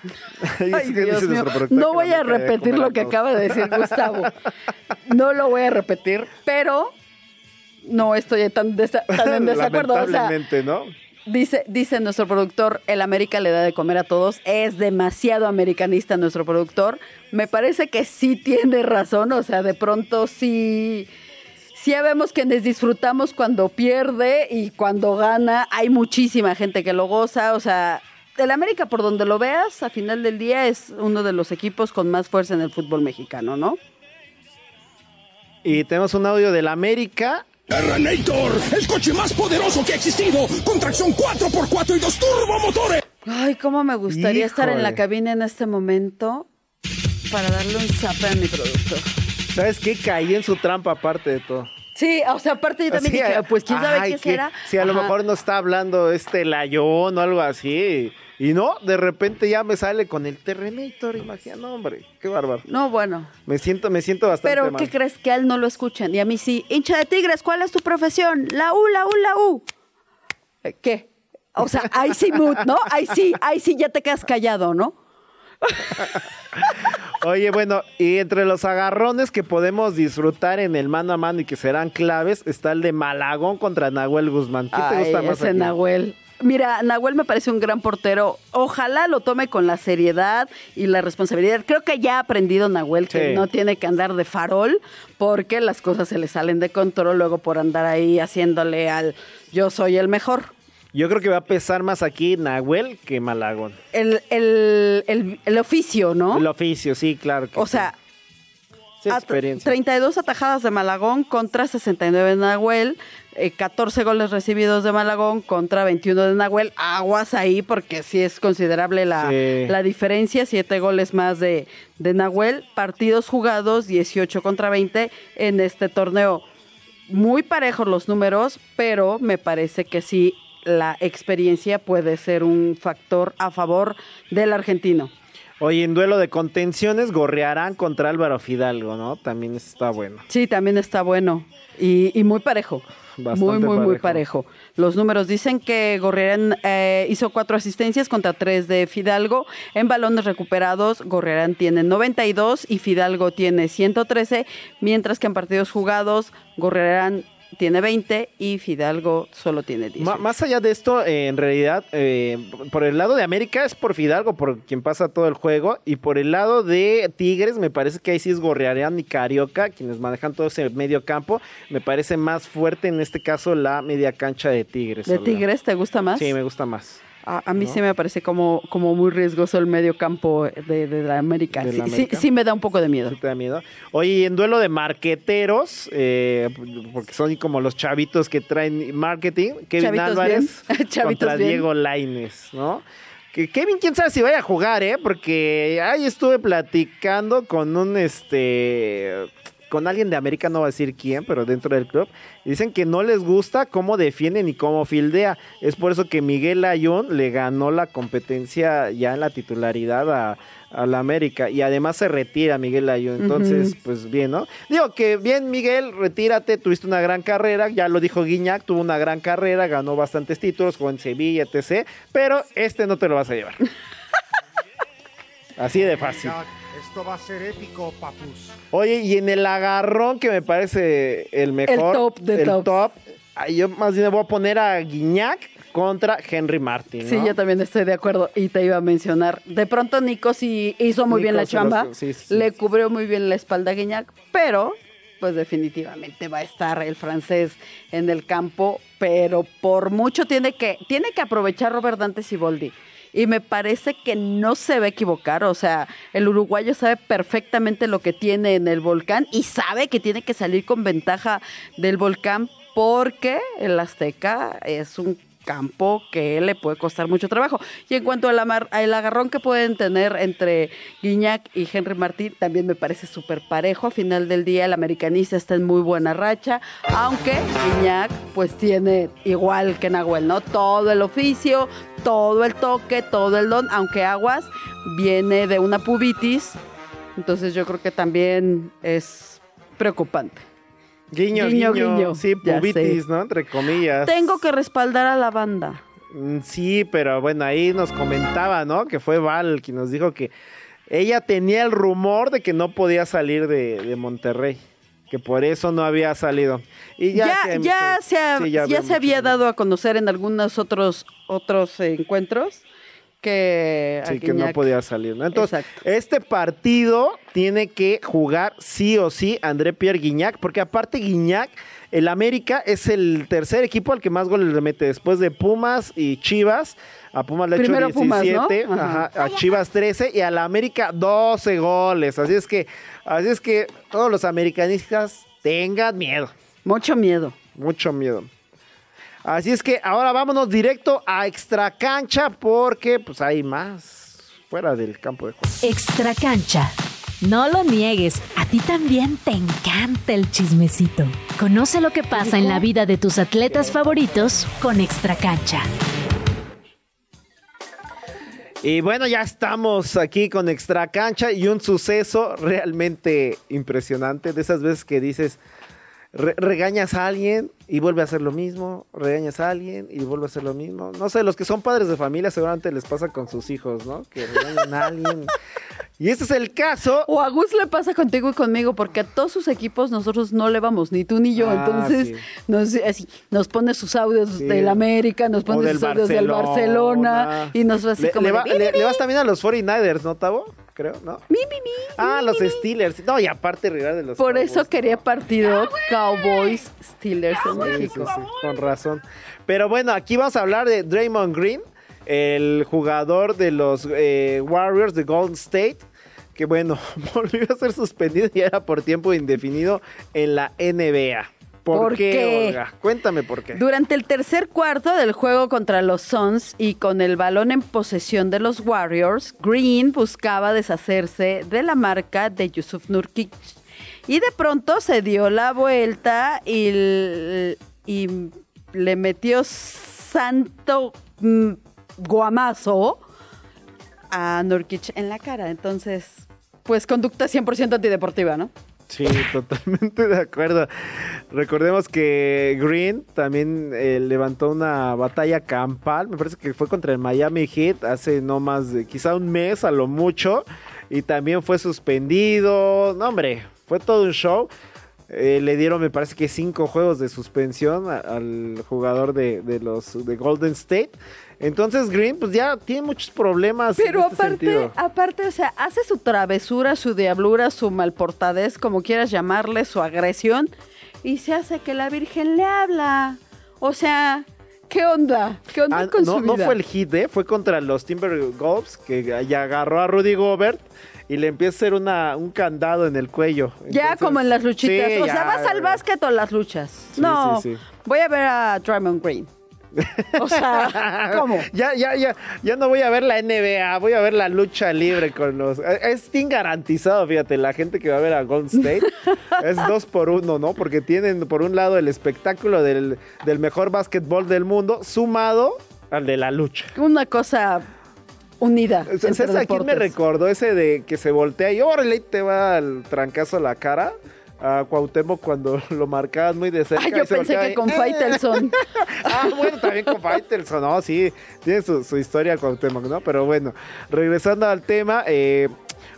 Speaker 3: Ay, Dios mío. No voy a repetir lo que acaba de decir Gustavo. No lo voy a repetir, pero no estoy tan, desa- tan en desacuerdo. O sea,
Speaker 2: Lamentablemente, ¿no?
Speaker 3: Dice, dice nuestro productor, el América le da de comer a todos. Es demasiado americanista nuestro productor. Me parece que sí tiene razón. O sea, de pronto sí. Sí vemos quienes disfrutamos cuando pierde y cuando gana. Hay muchísima gente que lo goza. O sea, el América, por donde lo veas, a final del día es uno de los equipos con más fuerza en el fútbol mexicano, ¿no?
Speaker 2: Y tenemos un audio del América.
Speaker 10: Terranator, el coche más poderoso que ha existido, con tracción 4x4 y dos turbomotores.
Speaker 3: Ay, cómo me gustaría estar en la cabina en este momento para darle un zape a mi productor.
Speaker 2: ¿Sabes qué? Caí en su trampa aparte de todo.
Speaker 3: Sí, o sea, aparte yo también dije, pues quién sabe
Speaker 2: ay,
Speaker 3: qué será.
Speaker 2: Si a lo mejor no está hablando este Layón o algo así. Y no, de repente ya me sale con el Terrenator, imagina, no, hombre, qué bárbaro.
Speaker 3: No, bueno.
Speaker 2: Me siento, me siento bastante
Speaker 3: Pero,
Speaker 2: mal.
Speaker 3: ¿qué crees? Que a él no lo escuchan. Y a mí sí. Hincha de tigres, ¿cuál es tu profesión? La U, la U, la U. Eh, ¿Qué? O sea, ahí sí mood, ¿no? Ahí sí, ahí sí ya te quedas callado, ¿no?
Speaker 2: Oye, bueno, y entre los agarrones que podemos disfrutar en el mano a mano y que serán claves, está el de Malagón contra Nahuel Guzmán. ¿Qué te gusta más?
Speaker 3: ese
Speaker 2: aquí?
Speaker 3: Nahuel. Mira, Nahuel me parece un gran portero. Ojalá lo tome con la seriedad y la responsabilidad. Creo que ya ha aprendido Nahuel que
Speaker 2: Sí.
Speaker 3: no tiene que andar de farol porque las cosas se le salen de control luego por andar ahí haciéndole al yo soy el mejor.
Speaker 2: Yo creo que va a pesar más aquí Nahuel que Malagón.
Speaker 3: El, el, el, el oficio, ¿no?
Speaker 2: El oficio, sí, claro. Que
Speaker 3: o
Speaker 2: sí.
Speaker 3: sea,
Speaker 2: Sí, experiencia.
Speaker 3: 32 atajadas de Malagón contra 69 de Nahuel, eh, 14 goles recibidos de Malagón contra 21 de Nahuel. Aguas ahí porque sí es considerable la,
Speaker 2: Sí.
Speaker 3: la diferencia, 7 goles más de, de Nahuel, partidos jugados 18 contra 20 en este torneo. Muy parejos los números, pero me parece que sí la experiencia puede ser un factor a favor del argentino.
Speaker 2: Oye, en duelo de contenciones, gorrearán contra Álvaro Fidalgo, ¿no? También está bueno.
Speaker 3: Sí, también está bueno y, y muy parejo.
Speaker 2: Bastante
Speaker 3: muy, muy, muy
Speaker 2: parejo.
Speaker 3: parejo. Los números dicen que Gorriarán eh, hizo cuatro asistencias contra tres de Fidalgo. En balones recuperados, Gorriarán tiene 92 y Fidalgo tiene 113, mientras que en partidos jugados, Gorriarán tiene 20 y Fidalgo solo tiene 10.
Speaker 2: Ma- más allá de esto, eh, en realidad, eh, por el lado de América es por Fidalgo, por quien pasa todo el juego, y por el lado de Tigres, me parece que ahí sí es Gorriarán y Carioca, quienes manejan todo ese medio campo. Me parece más fuerte en este caso la media cancha de Tigres.
Speaker 3: ¿De. Tigres te gusta más?
Speaker 2: Sí, me gusta más.
Speaker 3: A, a mí
Speaker 2: ¿no?
Speaker 3: sí me parece como, como muy riesgoso el medio campo de, de la América.
Speaker 2: ¿De
Speaker 3: Sí, sí- me da un poco de miedo.
Speaker 2: ¿Sí te da miedo? Oye, y en duelo de marqueteros, eh, porque son como los chavitos que traen marketing, Kevin
Speaker 3: Chavitos
Speaker 2: Álvarez contra
Speaker 3: bien.
Speaker 2: Diego Laines, ¿no? Que Kevin, quién sabe si vaya a jugar, ¿eh? Porque ahí estuve platicando con un, este, con alguien de América, no voy a decir quién, pero dentro del club, dicen que no les gusta cómo defienden y cómo fildea. Es por eso que Miguel Ayón le ganó la competencia ya en la titularidad a, a la América, y además se retira Miguel Ayón. Entonces, pues bien, ¿no? Digo que bien, Miguel, retírate, tuviste una gran carrera, ya lo dijo Guiñac, tuvo una gran carrera, ganó bastantes títulos, jugó en Sevilla, etc. Pero este no te lo vas a llevar. Así de fácil.
Speaker 12: Esto va a ser épico, papus.
Speaker 2: Oye, y en el agarrón que me parece el mejor.
Speaker 3: top de
Speaker 2: el
Speaker 3: tops.
Speaker 2: top, yo más bien voy a poner a Guiñac contra Henry Martin. ¿no?
Speaker 3: Sí, yo también estoy de acuerdo y te iba a mencionar. De pronto Nico sí hizo muy
Speaker 2: Nico
Speaker 3: bien la
Speaker 2: los-
Speaker 3: chamba,
Speaker 2: sí, sí, sí.
Speaker 3: le cubrió muy bien la espalda a Guiñac, pero pues definitivamente va a estar el francés en el campo, pero por mucho tiene que tiene que aprovechar Robert Dante Siboldi. Y me parece que no se va a equivocar, o sea, el uruguayo sabe perfectamente lo que tiene en el volcán y sabe que tiene que salir con ventaja del volcán porque el Azteca es un campo que le puede costar mucho trabajo. Y en cuanto al, al agarrón que pueden tener entre Guiñac y Henry Martín, también me parece súper parejo. A final del día, el americanista está en muy buena racha, aunque Guiñac pues tiene igual que Nahuel, ¿no? Todo el oficio, todo el toque, todo el don, aunque Aguas viene de una pubitis, entonces yo creo que también es preocupante.
Speaker 2: Guiño,
Speaker 3: Guiño,
Speaker 2: guiño,
Speaker 3: guiño.
Speaker 2: Sí,
Speaker 3: Ya
Speaker 2: pubitis. ¿no? Entre comillas.
Speaker 3: Tengo que respaldar a la banda.
Speaker 2: Mm, Sí, pero bueno, ahí nos comentaba, ¿no? Que fue Val quien nos dijo que ella tenía el rumor de que no podía salir de, de Monterrey. Que por eso no había salido. Y ya,
Speaker 3: ya,
Speaker 2: se-
Speaker 3: ya, se, ha-
Speaker 2: sí,
Speaker 3: ya
Speaker 2: había
Speaker 3: se había dado a conocer en algunos otros otros encuentros que
Speaker 2: Sí, que no
Speaker 3: Guiñac-
Speaker 2: podía salir, ¿no? Entonces, este partido tiene que jugar sí o sí André Pierre Guignac, porque aparte Guignac, el América es el tercer equipo al que más goles le mete después de Pumas y Chivas. A Pumas le ha hecho
Speaker 3: Primero Pumas, ¿no?
Speaker 2: 17,
Speaker 3: Ajá.
Speaker 2: ajá, a Chivas 13 y a la América 12 goles. Así es que, así es que todos los americanistas tengan miedo.
Speaker 3: Mucho miedo.
Speaker 2: Mucho miedo. Así es que ahora vámonos directo a extra cancha porque pues hay más fuera del campo de juego.
Speaker 4: Extra cancha. No lo niegues, a ti también te encanta el chismecito. Conoce lo que pasa en la vida de tus atletas favoritos con Extra cancha.
Speaker 2: Y bueno, ya estamos aquí con extra cancha y un suceso realmente impresionante. De esas veces que dices, re- regañas a alguien y vuelve a hacer lo mismo, regañas a alguien y vuelve a hacer lo mismo. No sé, los que son padres de familia seguramente les pasa con sus hijos, ¿no? Que regañan a alguien. Y este es el caso.
Speaker 3: O a Gus le pasa contigo y conmigo, porque a todos sus equipos nosotros no le vamos, ni tú ni yo.
Speaker 2: Ah,
Speaker 3: Entonces
Speaker 2: sí.
Speaker 3: nos, así, nos pone sus audios
Speaker 2: Sí.
Speaker 3: del América, nos pone sus audios del Barcelona y nos va así
Speaker 2: le,
Speaker 3: como
Speaker 2: le va-
Speaker 3: "Bi,
Speaker 2: le- vas también a los 49ers, ¿no, Tavo? Creo, ¿no? ah, los Steelers. No, y aparte rival de los
Speaker 3: Por
Speaker 2: Cowboys,
Speaker 3: eso quería partido Cowboys Steelers en
Speaker 2: Sí,
Speaker 3: México.
Speaker 2: sí, sí, con razón. Pero bueno, aquí vamos a hablar de Draymond Green, el jugador de los eh, Warriors de Golden State, que bueno, volvió a ser suspendido y era por tiempo indefinido en la NBA. ¿Por,
Speaker 3: ¿Por
Speaker 2: qué,
Speaker 3: qué?
Speaker 2: Olga? Cuéntame por qué.
Speaker 3: Durante el tercer cuarto del juego contra los Suns y con el balón en posesión de los Warriors, Green buscaba deshacerse de la marca de Yusuf Nurkic. Y de pronto se dio la vuelta y, le metió santo mm, guamazo a Nurkic en la cara. Entonces, pues conducta 100% antideportiva, ¿no?
Speaker 2: Sí, totalmente de acuerdo. Recordemos que Green también eh, levantó una batalla campal, me parece que fue contra el Miami Heat hace no más de quizá un mes a lo mucho, y también fue suspendido. No, hombre, fue todo un show. Eh, le dieron, me parece que cinco juegos de suspensión a- al jugador de, de los de Golden State. Entonces Green, pues ya tiene muchos problemas.
Speaker 3: Pero
Speaker 2: en este
Speaker 3: aparte,
Speaker 2: sentido.
Speaker 3: aparte, o sea, hace su travesura, su diablura, su malportadez, como quieras llamarle, su agresión, y se hace que la Virgen le habla. O sea, ¿Qué onda? ¿Qué onda
Speaker 2: Ah,
Speaker 3: con
Speaker 2: no,
Speaker 3: su
Speaker 2: no
Speaker 3: vida?
Speaker 2: fue el hit, ¿eh? Fue contra los Timberwolves que ya agarró a Rudy Gobert y le empieza a hacer una, un candado en el cuello.
Speaker 3: Ya
Speaker 2: Entonces,
Speaker 3: como en las luchitas.
Speaker 2: sí,
Speaker 3: o sea, ¿vas al básquet o las luchas?
Speaker 2: Sí,
Speaker 3: no,
Speaker 2: sí.
Speaker 3: voy a ver a Draymond Green. O sea, ¿cómo?
Speaker 2: Ya, ya, ya, ya no voy a ver la NBA, voy a ver la lucha libre con los. Es team garantizado, fíjate, la gente que va a ver a Golden State es dos por uno, ¿no? Porque tienen por un lado el espectáculo del, del mejor básquetbol del mundo, sumado al de la lucha.
Speaker 3: Una cosa unida.
Speaker 2: ¿Sabes a quién me recordó ese de que se voltea y órale, te va el trancazo a la cara? A Cuauhtémoc cuando lo marcaban muy de cerca.
Speaker 3: Ay, yo pensé que con
Speaker 2: "Eh".
Speaker 3: Faitelson.
Speaker 2: Ah, bueno, también con Faitelson, no, sí, tiene su, su historia Cuauhtémoc, ¿no? Pero bueno, regresando al tema, eh,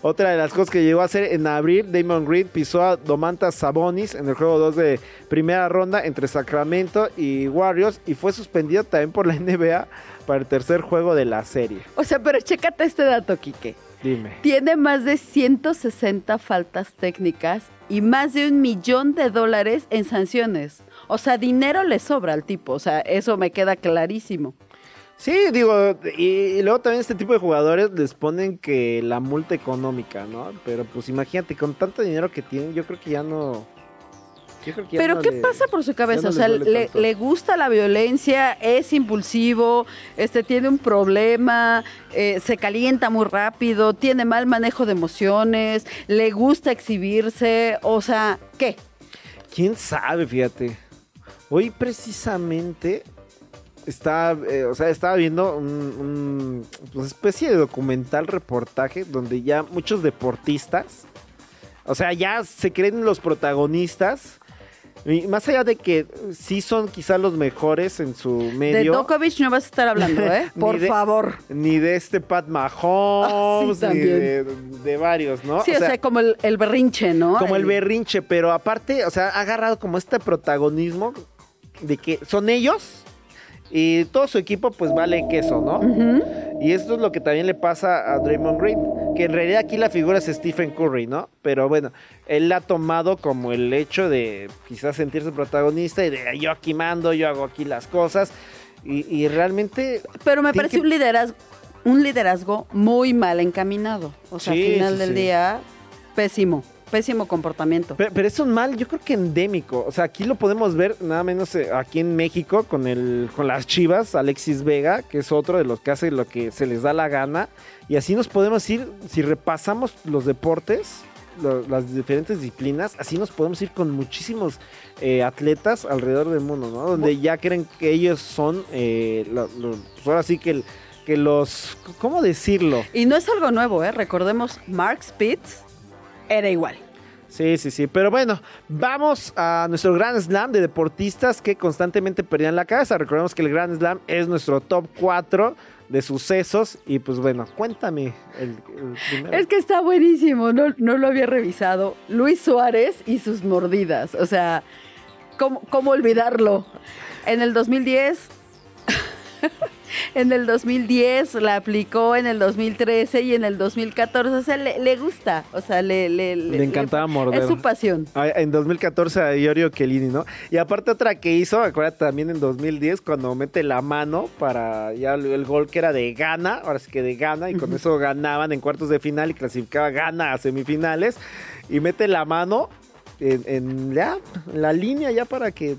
Speaker 2: otra de las cosas que llegó a hacer en abril, Damon Green pisó a Domantas Sabonis en el juego 2 de primera ronda entre Sacramento y Warriors y fue suspendido también por la NBA para el tercer juego de la serie.
Speaker 3: O sea, pero chécate este dato, Quique.
Speaker 2: Dime.
Speaker 3: Tiene más de 160 faltas técnicas y más de un millón de dólares en sanciones. O sea, dinero le sobra al tipo. O sea, eso me queda clarísimo.
Speaker 2: Sí, digo, y, y luego también este tipo de jugadores les ponen que la multa económica, ¿no? Pero pues imagínate, con tanto dinero que tienen, yo creo que ya no... yo creo que ya
Speaker 3: Pero
Speaker 2: no
Speaker 3: ¿qué
Speaker 2: le-
Speaker 3: pasa por su cabeza?
Speaker 2: no
Speaker 3: o sea, le, le gusta la violencia, es impulsivo, este tiene un problema, eh, se calienta muy rápido, tiene mal manejo de emociones, le gusta exhibirse, o sea, ¿qué?
Speaker 2: ¿Quién sabe? Fíjate. Hoy precisamente está, eh, o sea, estaba viendo un, un, pues, especie de documental reportaje donde ya muchos deportistas, o sea, ya se creen los protagonistas. Y más allá de que sí son quizás los mejores en su
Speaker 3: De
Speaker 2: medio.
Speaker 3: Djokovic no vas a estar hablando, ¿eh? Por
Speaker 2: de-
Speaker 3: favor.
Speaker 2: Ni de este Pat Mahomes,
Speaker 3: Ah, sí,
Speaker 2: ni de, de varios, ¿no?
Speaker 3: Sí, o sea, como el, el berrinche, ¿no?
Speaker 2: como el berrinche, pero aparte, o sea, ha agarrado como este protagonismo de que son ellos y todo su equipo pues vale queso, ¿no? Y esto es lo que también le pasa a Draymond Green, que en realidad aquí la figura es Stephen Curry, ¿no? Pero bueno, él la ha tomado como el hecho de quizás sentirse protagonista y de yo aquí mando, yo hago aquí las cosas y, y realmente...
Speaker 3: Pero me parece
Speaker 2: que-
Speaker 3: un liderazgo, un liderazgo muy mal encaminado. O sea,
Speaker 2: Sí,
Speaker 3: al final
Speaker 2: sí,
Speaker 3: del
Speaker 2: sí.
Speaker 3: día, pésimo, pésimo comportamiento.
Speaker 2: Pero, pero es un mal, yo creo que endémico. O sea, aquí lo podemos ver nada menos eh, aquí en México con el con las Chivas, Alexis Vega, que es otro de los que hace lo que se les da la gana. Y así nos podemos ir, si repasamos los deportes, lo- las diferentes disciplinas, así nos podemos ir con muchísimos eh, atletas alrededor del mundo, ¿no? Donde ya creen que ellos son, eh, lo- lo- pues ahora sí que, el- que los, ¿cómo decirlo?
Speaker 3: Y no es algo nuevo, ¿eh? Recordemos, Mark Spitz era igual.
Speaker 2: Sí, sí, sí. Pero bueno, vamos a nuestro Grand Slam de deportistas que constantemente perdían la cabeza. Recordemos que el Grand Slam es nuestro top 4 de sucesos. Y pues bueno, cuéntame el, el.
Speaker 3: Es que está buenísimo, no, no lo había revisado. Luis Suárez y sus mordidas. O sea, ¿cómo, cómo olvidarlo? En el 2010. En el 2010 la aplicó, en el 2013 y en el 2014. O sea, le, le gusta. O sea, le, le,
Speaker 2: Le encantaba morder.
Speaker 3: Es su pasión.
Speaker 2: En 2014 a Iorio Chiellini, ¿no? Y aparte otra que hizo, acuérdate también en 2010 cuando mete la mano para ya el, gol que era de Gana, ahora sí que de Gana, y con eso ganaban en cuartos de final y clasificaba Gana a semifinales, y mete la mano en, en ya, en la línea ya para que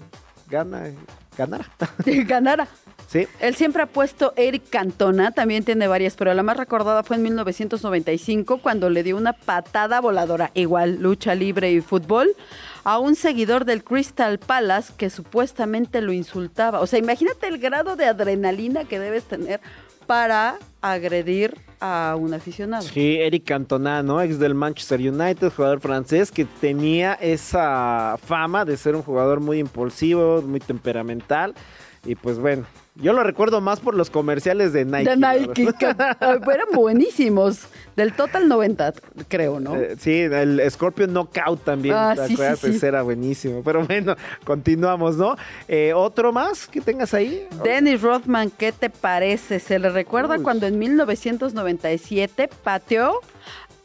Speaker 2: gana, ganara.
Speaker 3: Ganara.
Speaker 2: Sí.
Speaker 3: Él siempre ha puesto Eric Cantona, también tiene varias, pero la más recordada fue en 1995 cuando le dio una patada voladora, igual lucha libre y fútbol, a un seguidor del Crystal Palace que supuestamente lo insultaba. O sea, imagínate el grado de adrenalina que debes tener para agredir a un aficionado.
Speaker 2: Sí, Eric Cantona, ¿no? Ex del Manchester United, jugador francés que tenía esa fama de ser un jugador muy impulsivo, muy temperamental. Y pues bueno, yo lo recuerdo más por los comerciales de Nike.
Speaker 3: de Nike, que ah, eran buenísimos. Del Total 90, creo, ¿no?
Speaker 2: Eh, sí, el Scorpion Knockout también.
Speaker 3: Ah,
Speaker 2: ¿te
Speaker 3: sí, sí,
Speaker 2: acuerdas?
Speaker 3: sí.
Speaker 2: Ese era buenísimo. Pero bueno, continuamos, ¿no? Eh, ¿Otro más que tengas ahí?
Speaker 3: Dennis Rothman, ¿qué te parece? ¿Se le recuerda
Speaker 2: Uy.
Speaker 3: cuando en 1997 pateó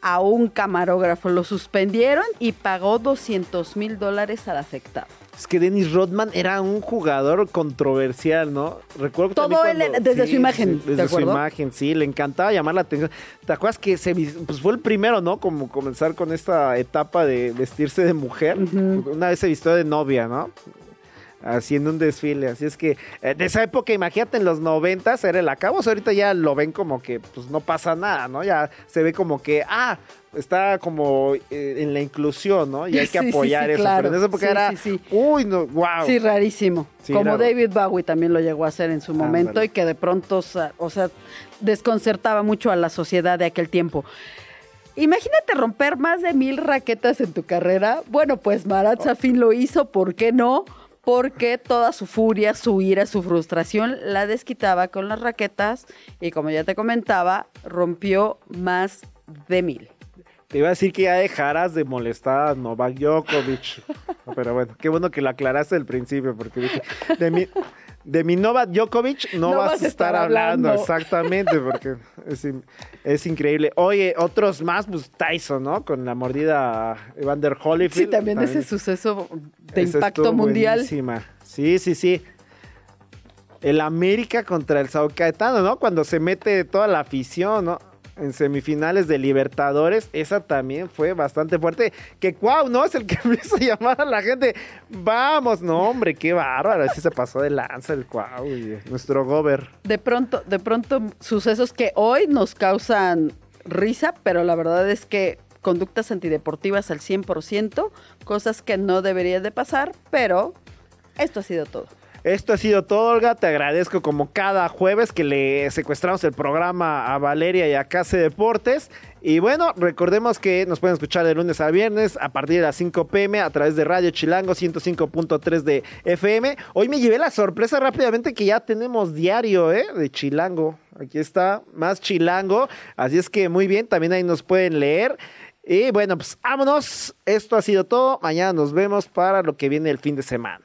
Speaker 3: a un camarógrafo? Lo suspendieron y pagó 200 mil dólares al afectado.
Speaker 2: Es que Dennis Rodman era un jugador controversial, ¿no? Recuerdo
Speaker 3: Todo
Speaker 2: también
Speaker 3: él, desde su imagen,
Speaker 2: sí,
Speaker 3: ¿de
Speaker 2: desde su imagen, sí, le encantaba llamar la atención. ¿Te acuerdas que se, pues fue el primero, ¿no? Como comenzar con esta etapa de vestirse de mujer. Una vez se vistió de novia, ¿no? Haciendo un desfile. Así es que de esa época, imagínate, en los noventas era el acabo. Ahorita ya lo ven como que pues no pasa nada, ¿no? Ya se ve como que, ah, está como eh, en la inclusión, ¿no? Y hay que
Speaker 3: Sí, sí,
Speaker 2: apoyar
Speaker 3: sí,
Speaker 2: eso.
Speaker 3: claro.
Speaker 2: Pero en esa época
Speaker 3: Sí,
Speaker 2: era,
Speaker 3: sí, sí.
Speaker 2: uy, no, wow.
Speaker 3: Sí, rarísimo. Como David Bowie también lo llegó a hacer en su momento y que de pronto, o sea, o sea, desconcertaba mucho a la sociedad de aquel tiempo. Imagínate romper más de mil raquetas en tu carrera. Bueno, pues Marat Safin lo hizo, ¿por qué no? Porque toda su furia, su ira, su frustración la desquitaba con las raquetas y como ya te comentaba, rompió más de mil.
Speaker 2: Te iba a decir que ya dejaras de molestar a Novak Djokovic. Pero bueno, qué bueno que lo aclaraste al principio, porque dije, de mi, de mi Novak Djokovic no, vas, a estar hablando. Exactamente, porque es, in- es increíble. Oye, otros más, pues Tyson, ¿no? Con la mordida a Evander Holyfield.
Speaker 3: Sí, también ese suceso de
Speaker 2: Esa
Speaker 3: impacto mundial.
Speaker 2: buenísima. Sí, sí, sí. El América contra el Sao Caetano, ¿no? Cuando se mete toda la afición, ¿no? En semifinales de Libertadores, esa también fue bastante fuerte. Que Cuau, ¿no? Es el que empieza a llamar a la gente. Vamos, no, hombre, qué bárbaro. Así se pasó de lanza el Cuau, nuestro gober.
Speaker 3: de pronto, de pronto sucesos que hoy nos causan risa, pero la verdad es que conductas antideportivas al 100%, cosas que no deberían de pasar, pero esto ha sido todo.
Speaker 2: Esto ha sido todo, Olga. Te agradezco como cada jueves que le secuestramos el programa a Valeria y a Case Deportes. Y bueno, recordemos que nos pueden escuchar de lunes a viernes a partir de las 5 pm a través de Radio Chilango 105.3 de FM. Hoy me llevé la sorpresa rápidamente que ya tenemos diario ¿eh? de Chilango. Aquí está, más Chilango. Así es que muy bien, también ahí nos pueden leer. Y bueno, pues vámonos. Esto ha sido todo. Mañana nos vemos para lo que viene el fin de semana.